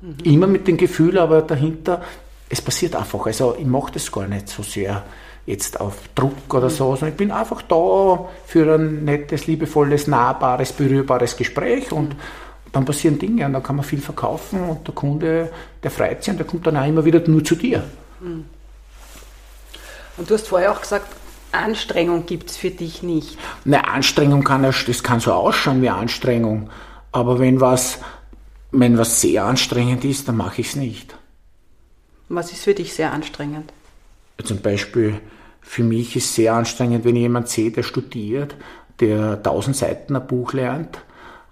Mhm. Immer mit dem Gefühl, aber dahinter, es passiert einfach. Also ich mache das gar nicht so sehr jetzt auf Druck oder so, sondern ich bin einfach da für ein nettes, liebevolles, nahbares, berührbares Gespräch und dann passieren Dinge und dann kann man viel verkaufen und der Kunde, der freut sich und der kommt dann auch immer wieder nur zu dir. Und du hast vorher auch gesagt, Anstrengung gibt es für dich nicht. Eine Anstrengung kann, das kann so ausschauen wie Anstrengung, aber wenn was, wenn was sehr anstrengend ist, dann mache ich es nicht. Was ist für dich sehr anstrengend? Zum Beispiel, für mich ist sehr anstrengend, wenn ich jemand sehe, der studiert, der tausend Seiten ein Buch lernt.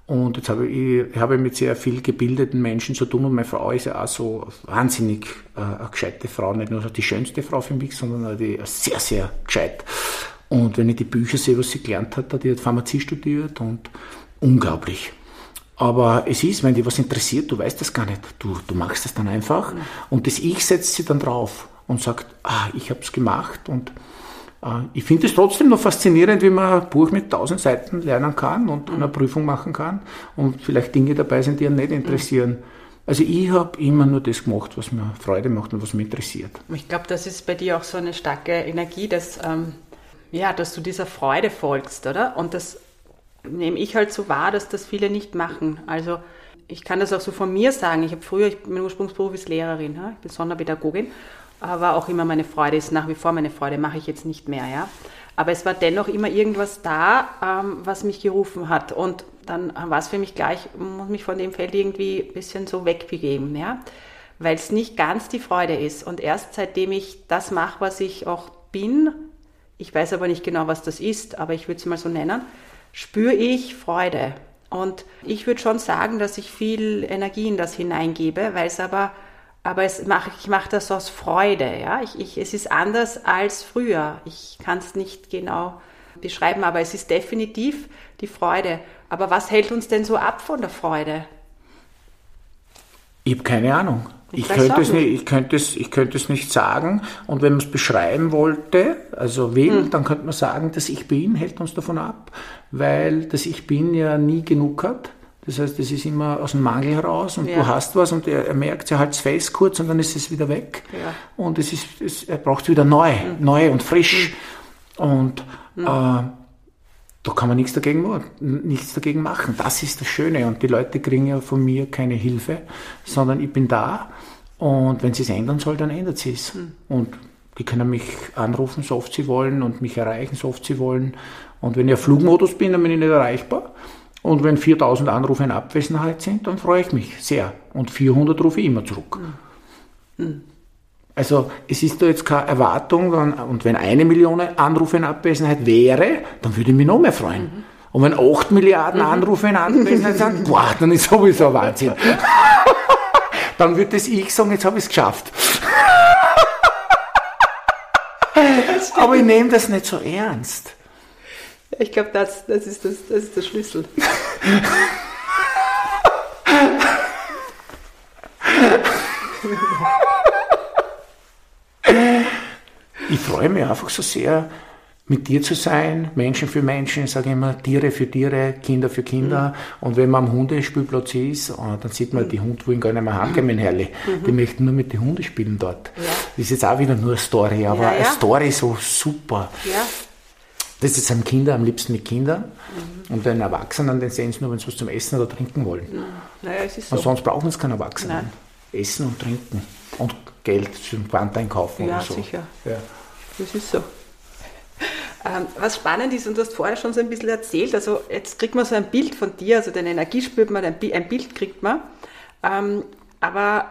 Und jetzt habe ich, ich habe mit sehr viel gebildeten Menschen zu tun und meine Frau ist ja auch so wahnsinnig äh, eine gescheite Frau, nicht nur die schönste Frau für mich, sondern die sehr, sehr gescheit. Und wenn ich die Bücher sehe, was sie gelernt hat, die hat Pharmazie studiert und unglaublich. Aber es ist, wenn dich was interessiert, du weißt das gar nicht. Du, du machst das dann einfach und das Ich setzt sie dann drauf und sagt, ah, ich habe es gemacht und äh, ich finde es trotzdem noch faszinierend, wie man ein Buch mit tausend Seiten lernen kann und eine Prüfung machen kann und vielleicht Dinge dabei sind, die einen nicht interessieren. Also ich habe immer nur das gemacht, was mir Freude macht und was mich interessiert. Ich glaube, das ist bei dir auch so eine starke Energie, dass, ähm, ja, dass du dieser Freude folgst, oder? Und das nehme ich halt so wahr, dass das viele nicht machen. Also ich kann das auch so von mir sagen. Ich habe früher, ich, mein Ursprungsberuf ist Lehrerin, ja? ich bin Sonderpädagogin, aber auch immer meine Freude ist nach wie vor meine Freude, mache ich jetzt nicht mehr, ja. Aber es war dennoch immer irgendwas da, ähm, was mich gerufen hat. Und dann war es für mich gleich, muss mich von dem Feld irgendwie ein bisschen so wegbegeben, ja. Weil es nicht ganz die Freude ist. Und erst seitdem ich das mache, was ich auch bin, ich weiß aber nicht genau, was das ist, aber ich würde es mal so nennen, spüre ich Freude. Und ich würde schon sagen, dass ich viel Energie in das hineingebe, weil es aber, aber es mach, ich mache das aus Freude. Ja? Ich, ich, es ist anders als früher. Ich kann es nicht genau beschreiben, aber es ist definitiv die Freude. Aber was hält uns denn so ab von der Freude? Ich habe keine Ahnung. Ich könnte, es nicht, ich, könnte es, ich könnte es nicht sagen. Und wenn man es beschreiben wollte, also will, hm. dann könnte man sagen, dass Ich Bin hält uns davon ab, weil das Ich Bin ja nie genug hat. Das heißt, es ist immer aus dem Mangel heraus und ja. du hast was und er, er merkt, er hält es fest kurz und dann ist es wieder weg. Ja. Und es ist, es, er braucht es wieder neu, mhm. neu und frisch. Mhm. Und mhm. Äh, da kann man nichts dagegen, nichts dagegen machen. Das ist das Schöne. Und die Leute kriegen ja von mir keine Hilfe, sondern ich bin da. Und wenn sie es ändern soll, dann ändert sie es. Mhm. Und die können mich anrufen, so oft sie wollen, und mich erreichen, so oft sie wollen. Und wenn ich auf Flugmodus bin, dann bin ich nicht erreichbar. Und wenn 4000 Anrufe in Abwesenheit sind, dann freue ich mich sehr. Und 400 rufe ich immer zurück. Mhm. Also es ist da jetzt keine Erwartung, und wenn eine Million Anrufe in Abwesenheit wäre, dann würde ich mich noch mehr freuen. Mhm. Und wenn 8 Milliarden mhm. Anrufe in Abwesenheit sind, boah, dann ist sowieso ein Wahnsinn. dann würde das ich sagen, jetzt habe ich es geschafft. Aber ich nehme das nicht so ernst. Ich glaube, das, das, ist das, das ist der Schlüssel. ich freue mich einfach so sehr, mit dir zu sein, Menschen für Menschen, ich sage immer Tiere für Tiere, Kinder für Kinder. Mhm. Und wenn man am Hundespielplatz ist, äh, dann sieht man, die Hunde wollen gar nicht mehr heimgehen, mein Herrlich. Mhm. Die möchten nur mit den Hunden spielen dort. Ja. Das ist jetzt auch wieder nur eine Story, aber ja, ja. eine Story so super. Das ist am Kinder am liebsten mit Kindern. Mhm. Und den Erwachsenen, den sehen sie nur, wenn sie was zum Essen oder Trinken wollen. Mhm. Naja, es ist so. Und sonst brauchen sie keinen Erwachsenen. Nein. Essen und Trinken. Und Geld zum Quant einkaufen ja, oder so. Sicher. Ja, Das ist so. Ähm, was spannend ist, und du hast vorher schon so ein bisschen erzählt, also jetzt kriegt man so ein Bild von dir, also deine Energie spürt man, ein, Bild kriegt man. Ähm, aber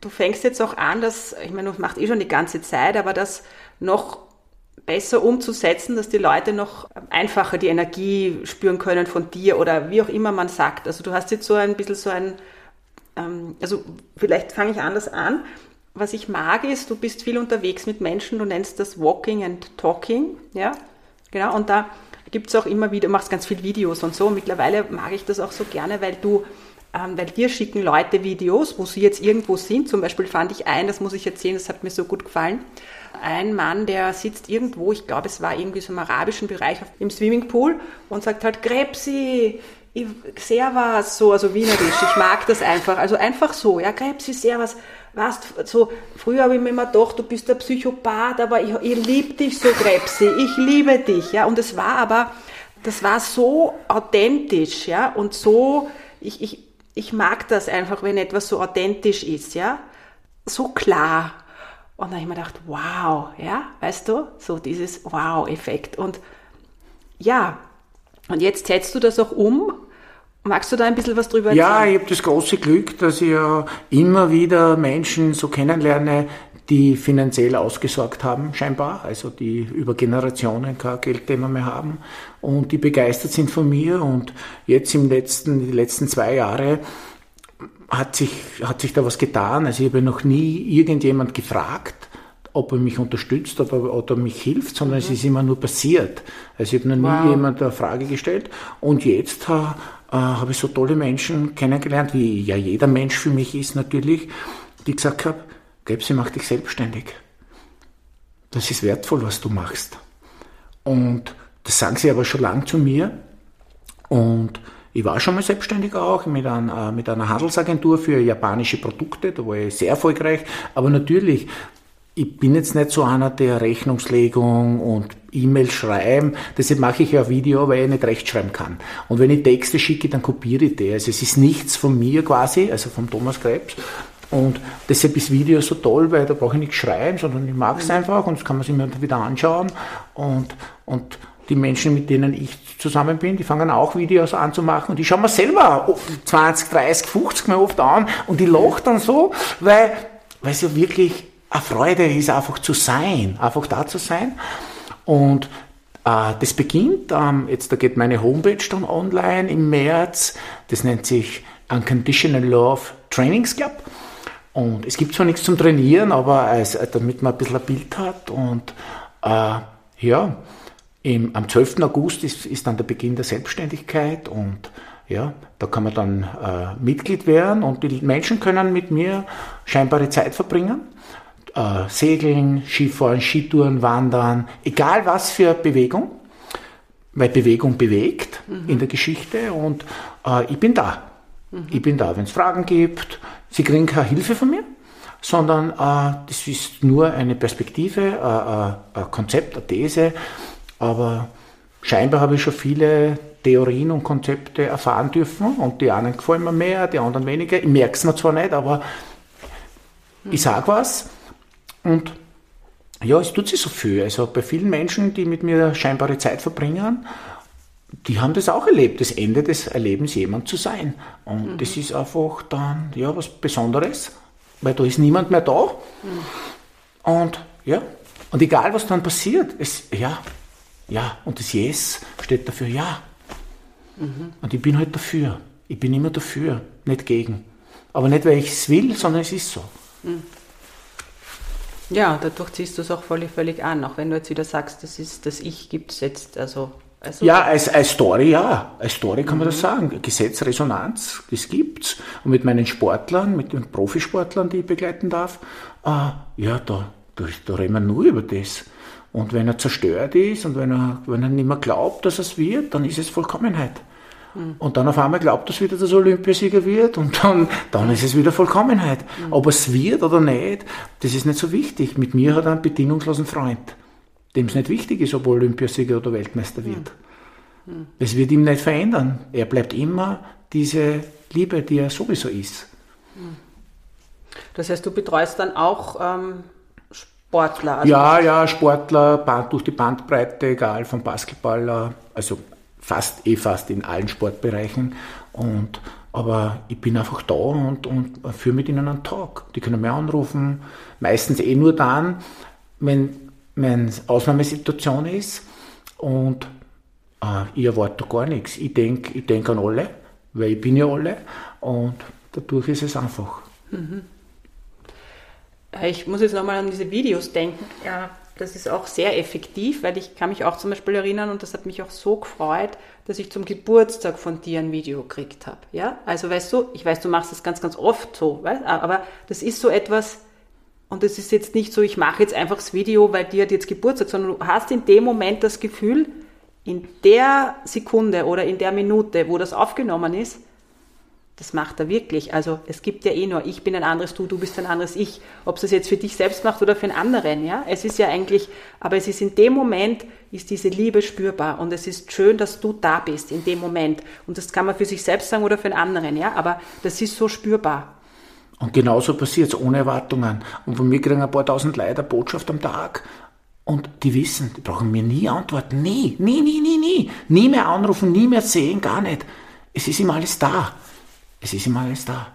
du fängst jetzt auch an, dass, ich meine, du machst eh schon die ganze Zeit, aber das noch besser umzusetzen, dass die Leute noch einfacher die Energie spüren können von dir oder wie auch immer man sagt. Also du hast jetzt so ein bisschen so ein, ähm, also vielleicht fange ich anders an. Was ich mag ist, du bist viel unterwegs mit Menschen, du nennst das Walking and Talking, ja, genau, und da gibt es auch immer wieder, du machst ganz viel Videos und so. Mittlerweile mag ich das auch so gerne, weil du ähm, weil wir schicken Leute Videos, wo sie jetzt irgendwo sind. Zum Beispiel fand ich ein, das muss ich erzählen, das hat mir so gut gefallen. Ein Mann, der sitzt irgendwo, ich glaube, es war irgendwie so im arabischen Bereich im Swimmingpool und sagt halt, Krebsi, Servus, so, also wienerisch, ich mag das einfach. Also einfach so, ja, Krebsi, Servus. Weißt, so, früher habe ich mir immer gedacht, du bist der Psychopath, aber ich, ich liebe dich so, Krebsi, ich liebe dich, ja. Und es war aber, das war so authentisch, ja, und so, ich, ich, ich mag das einfach, wenn etwas so authentisch ist, ja, so klar. Und dann habe ich mir gedacht, wow, ja, weißt du, so dieses Wow-Effekt. Und ja, und jetzt setzt du das auch um. Magst du da ein bisschen was drüber erzählen? Ja, ich habe das große Glück, dass ich ja immer wieder Menschen so kennenlerne, die finanziell ausgesorgt haben, scheinbar, also die über Generationen kein Geldthema mehr haben und die begeistert sind von mir und jetzt im letzten, die letzten zwei Jahre hat sich, hat sich da was getan. Also ich habe noch nie irgendjemand gefragt, ob er mich unterstützt ob er, oder mich hilft, sondern mhm. es ist immer nur passiert. Also ich habe noch wow. nie jemand eine Frage gestellt und jetzt äh, habe ich so tolle Menschen kennengelernt, wie ja jeder Mensch für mich ist natürlich, die gesagt haben, Gebsi, mach dich selbstständig. Das ist wertvoll, was du machst. Und das sagen sie aber schon lange zu mir. Und ich war schon mal selbstständig auch mit, ein, äh, mit einer Handelsagentur für japanische Produkte, da war ich sehr erfolgreich. Aber natürlich, ich bin jetzt nicht so einer, der Rechnungslegung und E-Mail schreiben. Deshalb mache ich ja Video, weil ich nicht rechtschreiben kann. Und wenn ich Texte schicke, dann kopiere ich die. Also es ist nichts von mir quasi, also vom Thomas Krebs. Und deshalb ist Video so toll, weil da brauche ich nichts schreiben, sondern ich mag es mhm. einfach und das kann man sich immer wieder anschauen. Und, und die Menschen, mit denen ich zusammen bin, die fangen auch Videos an zu machen und die schauen mir selber 20, 30, 50 Mal oft an und die lacht dann so, weil, weil es ja wirklich eine Freude ist, einfach zu sein, einfach da zu sein. Und äh, das beginnt, ähm, jetzt da geht meine Homepage dann online im März, das nennt sich Unconditional Love Trainings Club. Und es gibt zwar nichts zum Trainieren, aber als, damit man ein bisschen ein Bild hat und äh, ja, im, am 12. August ist, ist dann der Beginn der Selbstständigkeit und ja, da kann man dann äh, Mitglied werden und die Menschen können mit mir scheinbare Zeit verbringen. Äh, Segeln, Skifahren, Skitouren, Wandern, egal was für Bewegung, weil Bewegung bewegt mhm. in der Geschichte und äh, ich bin da. Mhm. Ich bin da, wenn es Fragen gibt. Sie kriegen keine Hilfe von mir, sondern äh, das ist nur eine Perspektive, äh, äh, ein Konzept, eine These aber scheinbar habe ich schon viele Theorien und Konzepte erfahren dürfen und die einen gefallen mir mehr, die anderen weniger. Ich merke es mir zwar nicht, aber ich sage was und ja, es tut sich so viel. Also bei vielen Menschen, die mit mir scheinbare Zeit verbringen, die haben das auch erlebt, das Ende des Erlebens, jemand zu sein. Und mhm. das ist einfach dann ja was Besonderes, weil da ist niemand mehr da. Mhm. Und ja, und egal was dann passiert, es, ja, ja, und das Yes steht dafür Ja. Mhm. Und ich bin halt dafür. Ich bin immer dafür, nicht gegen. Aber nicht, weil ich es will, sondern es ist so. Ja, dadurch ziehst du es auch völlig, völlig an, auch wenn du jetzt wieder sagst, das ist das Ich gibt es jetzt. Also, also ja, als, als Story ja. Als Story kann man das mhm. sagen. Gesetz, Resonanz, das gibt's. Und mit meinen Sportlern, mit den Profisportlern, die ich begleiten darf, äh, ja, da, da, da reden wir nur über das. Und wenn er zerstört ist und wenn er, wenn er nicht mehr glaubt, dass es wird, dann ist es Vollkommenheit. Mhm. Und dann auf einmal glaubt er wieder, dass er Olympiasieger wird und dann, dann ist es wieder Vollkommenheit. Mhm. Ob es wird oder nicht, das ist nicht so wichtig. Mit mir hat er einen bedingungslosen Freund, dem es nicht wichtig ist, ob er Olympiasieger oder Weltmeister wird. Mhm. Es wird ihm nicht verändern. Er bleibt immer diese Liebe, die er sowieso ist. Das heißt, du betreust dann auch ähm, Sportler? Also ja, ja, Sportler, durch die Bandbreite, egal, vom Basketballer, also fast eh fast in allen Sportbereichen. Und, aber ich bin einfach da und, und führe mit ihnen einen Talk. Die können mir anrufen, meistens eh nur dann, wenn eine Ausnahmesituation ist und äh, ich erwarte gar nichts. Ich denke ich denk an alle, weil ich bin ja alle und dadurch ist es einfach. Mhm. Ich muss jetzt nochmal an diese Videos denken. Ja, das ist auch sehr effektiv, weil ich kann mich auch zum Beispiel erinnern und das hat mich auch so gefreut, dass ich zum Geburtstag von dir ein Video gekriegt habe. Ja, also weißt du, ich weiß, du machst das ganz, ganz oft so, weißt? aber das ist so etwas, und das ist jetzt nicht so, ich mache jetzt einfach das Video, weil dir hat jetzt Geburtstag, sondern du hast in dem Moment das Gefühl, in der Sekunde oder in der Minute, wo das aufgenommen ist, das macht er wirklich. Also es gibt ja eh nur, ich bin ein anderes Du, du bist ein anderes Ich. Ob es das jetzt für dich selbst macht oder für einen anderen, ja. Es ist ja eigentlich, aber es ist in dem Moment, ist diese Liebe spürbar und es ist schön, dass du da bist in dem Moment. Und das kann man für sich selbst sagen oder für einen anderen, ja. Aber das ist so spürbar. Und genauso passiert es ohne Erwartungen. Und von mir kriegen ein paar tausend Leute eine Botschaft am Tag. Und die wissen, die brauchen mir nie antworten. Nie, nie, nie, nie, nie. Nie mehr anrufen, nie mehr sehen, gar nicht. Es ist immer alles da. Es ist immer alles da.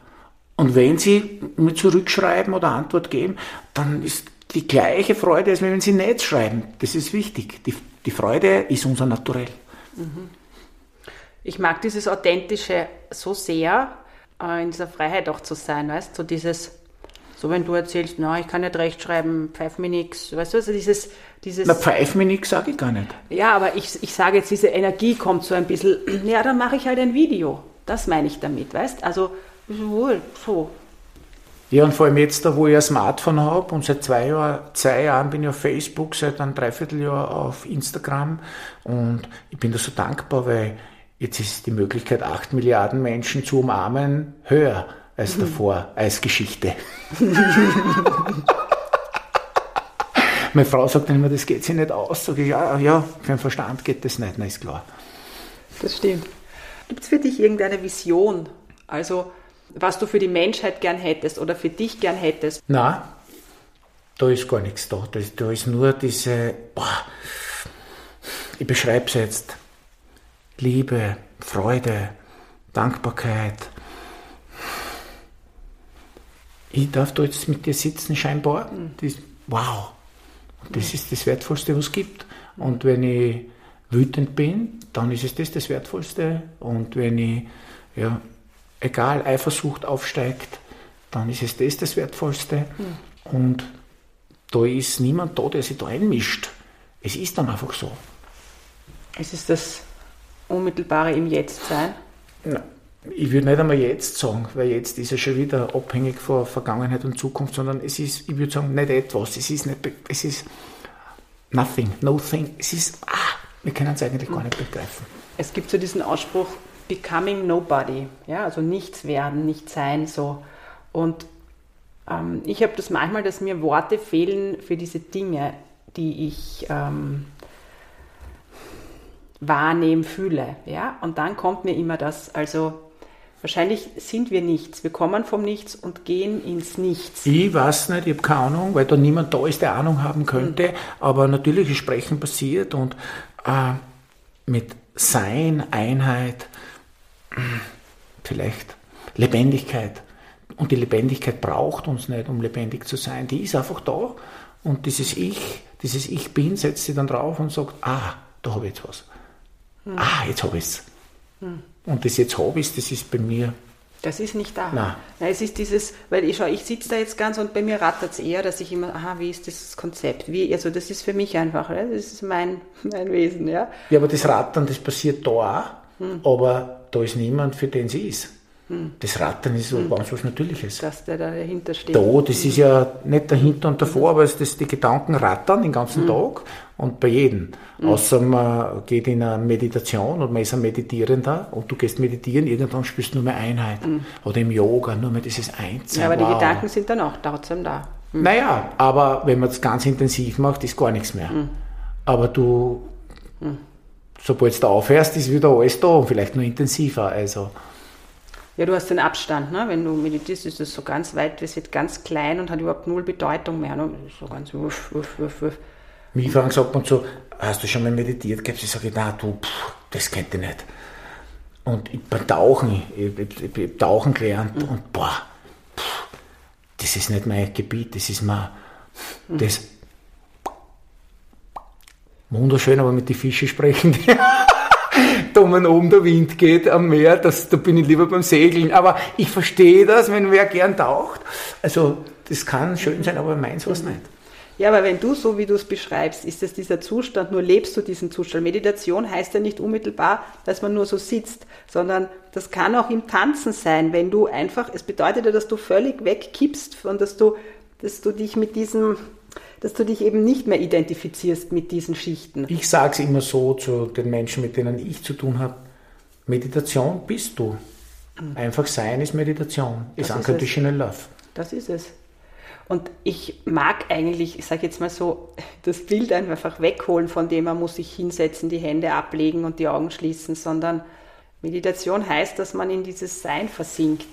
Und wenn Sie mir zurückschreiben oder Antwort geben, dann ist die gleiche Freude, als wenn Sie nicht schreiben. Das ist wichtig. Die, die Freude ist unser Naturell. Mhm. Ich mag dieses Authentische so sehr, äh, in dieser Freiheit auch zu sein, weißt du, so dieses, so wenn du erzählst, na, ich kann nicht rechtschreiben, pfeif mir nix, weißt du, also dieses, dieses... Na, pfeif mir nix sage ich gar nicht. Ja, aber ich, ich sage jetzt, diese Energie kommt so ein bisschen, ja, dann mache ich halt ein Video. Das meine ich damit, weißt Also, wohl, so. Ja, und vor allem jetzt, da wo ich ein Smartphone habe und seit zwei, Jahr, zwei Jahren bin ich auf Facebook, seit einem Dreivierteljahr auf Instagram und ich bin da so dankbar, weil jetzt ist die Möglichkeit, acht Milliarden Menschen zu umarmen, höher als mhm. davor, als Geschichte. Meine Frau sagt dann immer, das geht sich nicht aus. Sag ich, ja, ja, für den Verstand geht das nicht, na ist klar. Das stimmt. Gibt es für dich irgendeine Vision? Also, was du für die Menschheit gern hättest oder für dich gern hättest? Na, da ist gar nichts da. Da ist, da ist nur diese, boah, ich beschreibe es jetzt, Liebe, Freude, Dankbarkeit. Ich darf da jetzt mit dir sitzen, scheinbar. Das, wow, das ist das Wertvollste, was es gibt. Und wenn ich wütend bin, dann ist es das das Wertvollste. Und wenn ich, ja, egal, Eifersucht aufsteigt, dann ist es das das Wertvollste. Mhm. Und da ist niemand da, der sich da einmischt. Es ist dann einfach so. Es ist das Unmittelbare im Jetzt sein? Nein. Ich würde nicht einmal jetzt sagen, weil jetzt ist ja schon wieder abhängig von Vergangenheit und Zukunft, sondern es ist, ich würde sagen, nicht etwas, es ist nicht, es ist nothing, no thing, es ist, ah, wir können es eigentlich gar nicht begreifen. Es gibt so diesen Ausspruch, becoming nobody, ja, also nichts werden, nicht sein, so. Und ähm, ich habe das manchmal, dass mir Worte fehlen für diese Dinge, die ich ähm, wahrnehme, fühle, ja. Und dann kommt mir immer das, also Wahrscheinlich sind wir nichts. Wir kommen vom Nichts und gehen ins Nichts. Ich weiß nicht, ich habe keine Ahnung, weil da niemand da ist, der Ahnung haben könnte. Mhm. Aber natürlich ist Sprechen passiert und äh, mit Sein, Einheit, vielleicht Lebendigkeit. Und die Lebendigkeit braucht uns nicht, um lebendig zu sein. Die ist einfach da. Und dieses Ich, dieses Ich bin, setzt sie dann drauf und sagt, ah, da habe ich jetzt was. Hm. Ah, jetzt habe ich es. Hm. Und das jetzt habe ich, das ist bei mir das ist nicht da. Nein. Nein es ist dieses, weil ich schau, ich sitze da jetzt ganz und bei mir rattert es eher, dass ich immer, aha, wie ist das Konzept? Wie, also das ist für mich einfach, das ist mein, mein Wesen, ja. Ja, aber das Rattern, das passiert da auch, hm. aber da ist niemand, für den sie ist. Hm. Das Rattern ist so hm. ganz was Natürliches. Dass der da dahinter steht. Da, das hm. ist ja nicht dahinter und davor, aber es, das, die Gedanken rattern den ganzen hm. Tag und bei jedem. Mhm. Außer man geht in eine Meditation und man ist ein Meditierender und du gehst meditieren, irgendwann spürst du nur mehr Einheit. Mhm. Oder im Yoga nur mehr dieses Einsein. Ja, aber wow. die Gedanken sind dann auch trotzdem da. Mhm. Naja, aber wenn man es ganz intensiv macht, ist gar nichts mehr. Mhm. Aber du, mhm. sobald du aufhörst, ist wieder alles da und vielleicht nur intensiver. Also. Ja, du hast den Abstand, ne? wenn du meditierst, ist es so ganz weit, es wird ganz klein und hat überhaupt null Bedeutung mehr. Ne? So ganz wuff, wuff, wuff, wuff. Mich fragen sagt man so, hast du schon mal meditiert? Ich sage, na du, pff, das kennt ich nicht. Und ich, beim Tauchen, ich, ich, ich, Tauchen gelernt mhm. und boah, pff, das ist nicht mein Gebiet, das ist mal, mhm. wunderschön, aber mit den Fischen sprechen, die da oben der Wind geht am Meer, das, da bin ich lieber beim Segeln. Aber ich verstehe das, wenn wer gern taucht. Also das kann schön sein, aber meins war es nicht. Ja, aber wenn du so wie du es beschreibst, ist es dieser Zustand, nur lebst du diesen Zustand. Meditation heißt ja nicht unmittelbar, dass man nur so sitzt, sondern das kann auch im Tanzen sein, wenn du einfach, es bedeutet ja, dass du völlig wegkippst und dass du, dass du dich mit diesem, dass du dich eben nicht mehr identifizierst mit diesen Schichten. Ich sage es immer so zu den Menschen, mit denen ich zu tun habe, Meditation bist du. Einfach sein ist Meditation, ist unconditional love. Das ist es. Und ich mag eigentlich, ich sage jetzt mal so, das Bild einfach wegholen, von dem man muss sich hinsetzen, die Hände ablegen und die Augen schließen, sondern Meditation heißt, dass man in dieses Sein versinkt,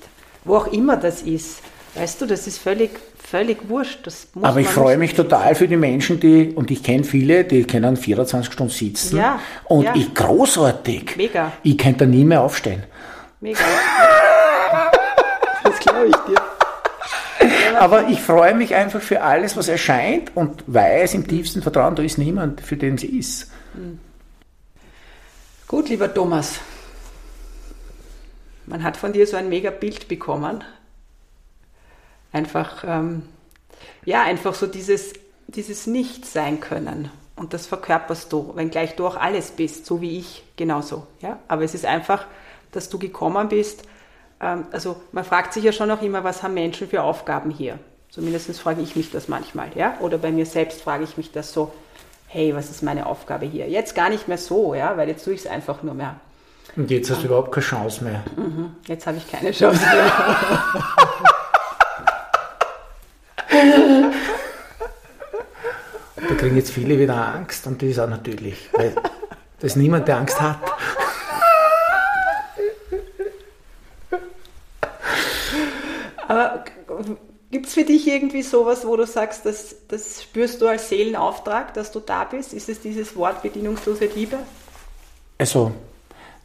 wo auch immer das ist. Weißt du, das ist völlig, völlig wurscht. Aber ich freue mich total für die Menschen, die, und ich kenne viele, die können 24 Stunden sitzen. Ja, und ja. ich großartig. Mega. Ich könnte da nie mehr aufstehen. Mega. Das glaube ich dir. Aber ich freue mich einfach für alles, was erscheint und weiß im tiefsten Vertrauen, da ist niemand, für den sie ist. Gut, lieber Thomas. Man hat von dir so ein mega Bild bekommen. Einfach, ähm, ja, einfach so dieses, dieses Nicht-Sein können. Und das verkörperst du, wenngleich du auch alles bist, so wie ich, genauso. Ja? Aber es ist einfach, dass du gekommen bist. Ähm, also man fragt sich ja schon auch immer, was haben Menschen für Aufgaben hier? Zumindest frage ich mich das manchmal. Ja? Oder bei mir selbst frage ich mich das so, hey, was ist meine Aufgabe hier? Jetzt gar nicht mehr so, ja, weil jetzt tue ich es einfach nur mehr. Und jetzt hast du überhaupt keine Chance mehr. Jetzt habe ich keine Chance mehr. Da kriegen jetzt viele wieder Angst und das ist auch natürlich, weil da ist niemand, der Angst hat. Aber gibt es für dich irgendwie sowas, wo du sagst, das, das spürst du als Seelenauftrag, dass du da bist? Ist es dieses Wort bedingungslose Liebe? Also,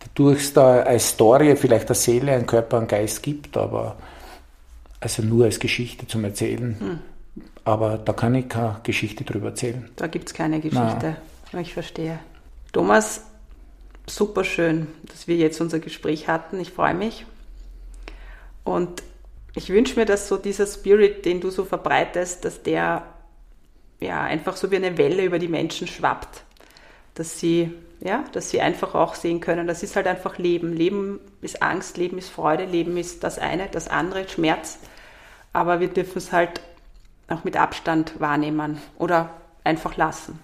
dadurch es da eine Story, vielleicht eine Seele, einen Körper, einen Geist gibt, aber also nur als Geschichte zum Erzählen. Aber da kann ich keine Geschichte drüber erzählen. Da gibt es keine Geschichte. Ich verstehe. Thomas, super schön, dass wir jetzt unser Gespräch hatten. Ich freue mich. Und ich wünsche mir, dass so dieser Spirit, den du so verbreitest, dass der ja einfach so wie eine Welle über die Menschen schwappt. Dass sie, ja, dass sie einfach auch sehen können, das ist halt einfach Leben. Leben ist Angst, Leben ist Freude, Leben ist das eine, das andere, Schmerz. Aber wir dürfen es halt auch mit Abstand wahrnehmen oder einfach lassen.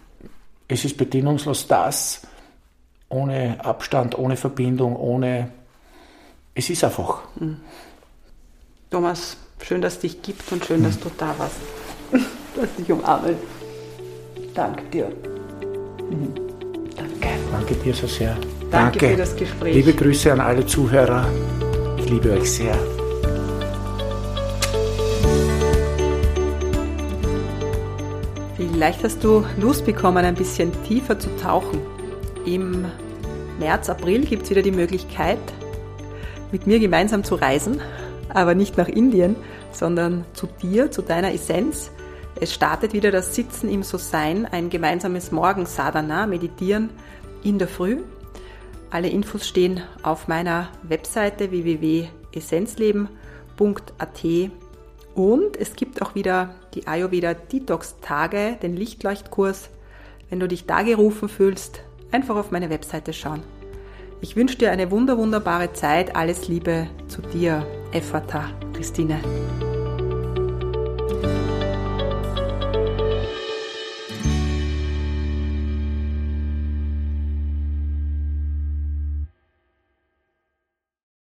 Es ist bedingungslos das, ohne Abstand, ohne Verbindung, ohne. Es ist einfach. Thomas, schön, dass es dich gibt und schön, dass du da warst. Lass dich umarmen. Danke dir. Mhm. Danke. Danke dir so sehr. Danke für das Gespräch. Liebe Grüße an alle Zuhörer. Ich liebe euch sehr. Vielleicht hast du Lust bekommen, ein bisschen tiefer zu tauchen. Im März, April gibt es wieder die Möglichkeit, mit mir gemeinsam zu reisen, aber nicht nach Indien, sondern zu dir, zu deiner Essenz. Es startet wieder das Sitzen im So-Sein, ein gemeinsames Morgensadhana, Meditieren in der Früh. Alle Infos stehen auf meiner Webseite www.essenzleben.at und es gibt auch wieder die Ayurveda Detox Tage, den Lichtleuchtkurs. Wenn du dich da gerufen fühlst, einfach auf meine Webseite schauen. Ich wünsche dir eine wunder wunderbare Zeit. Alles Liebe zu dir, Effata, Christine.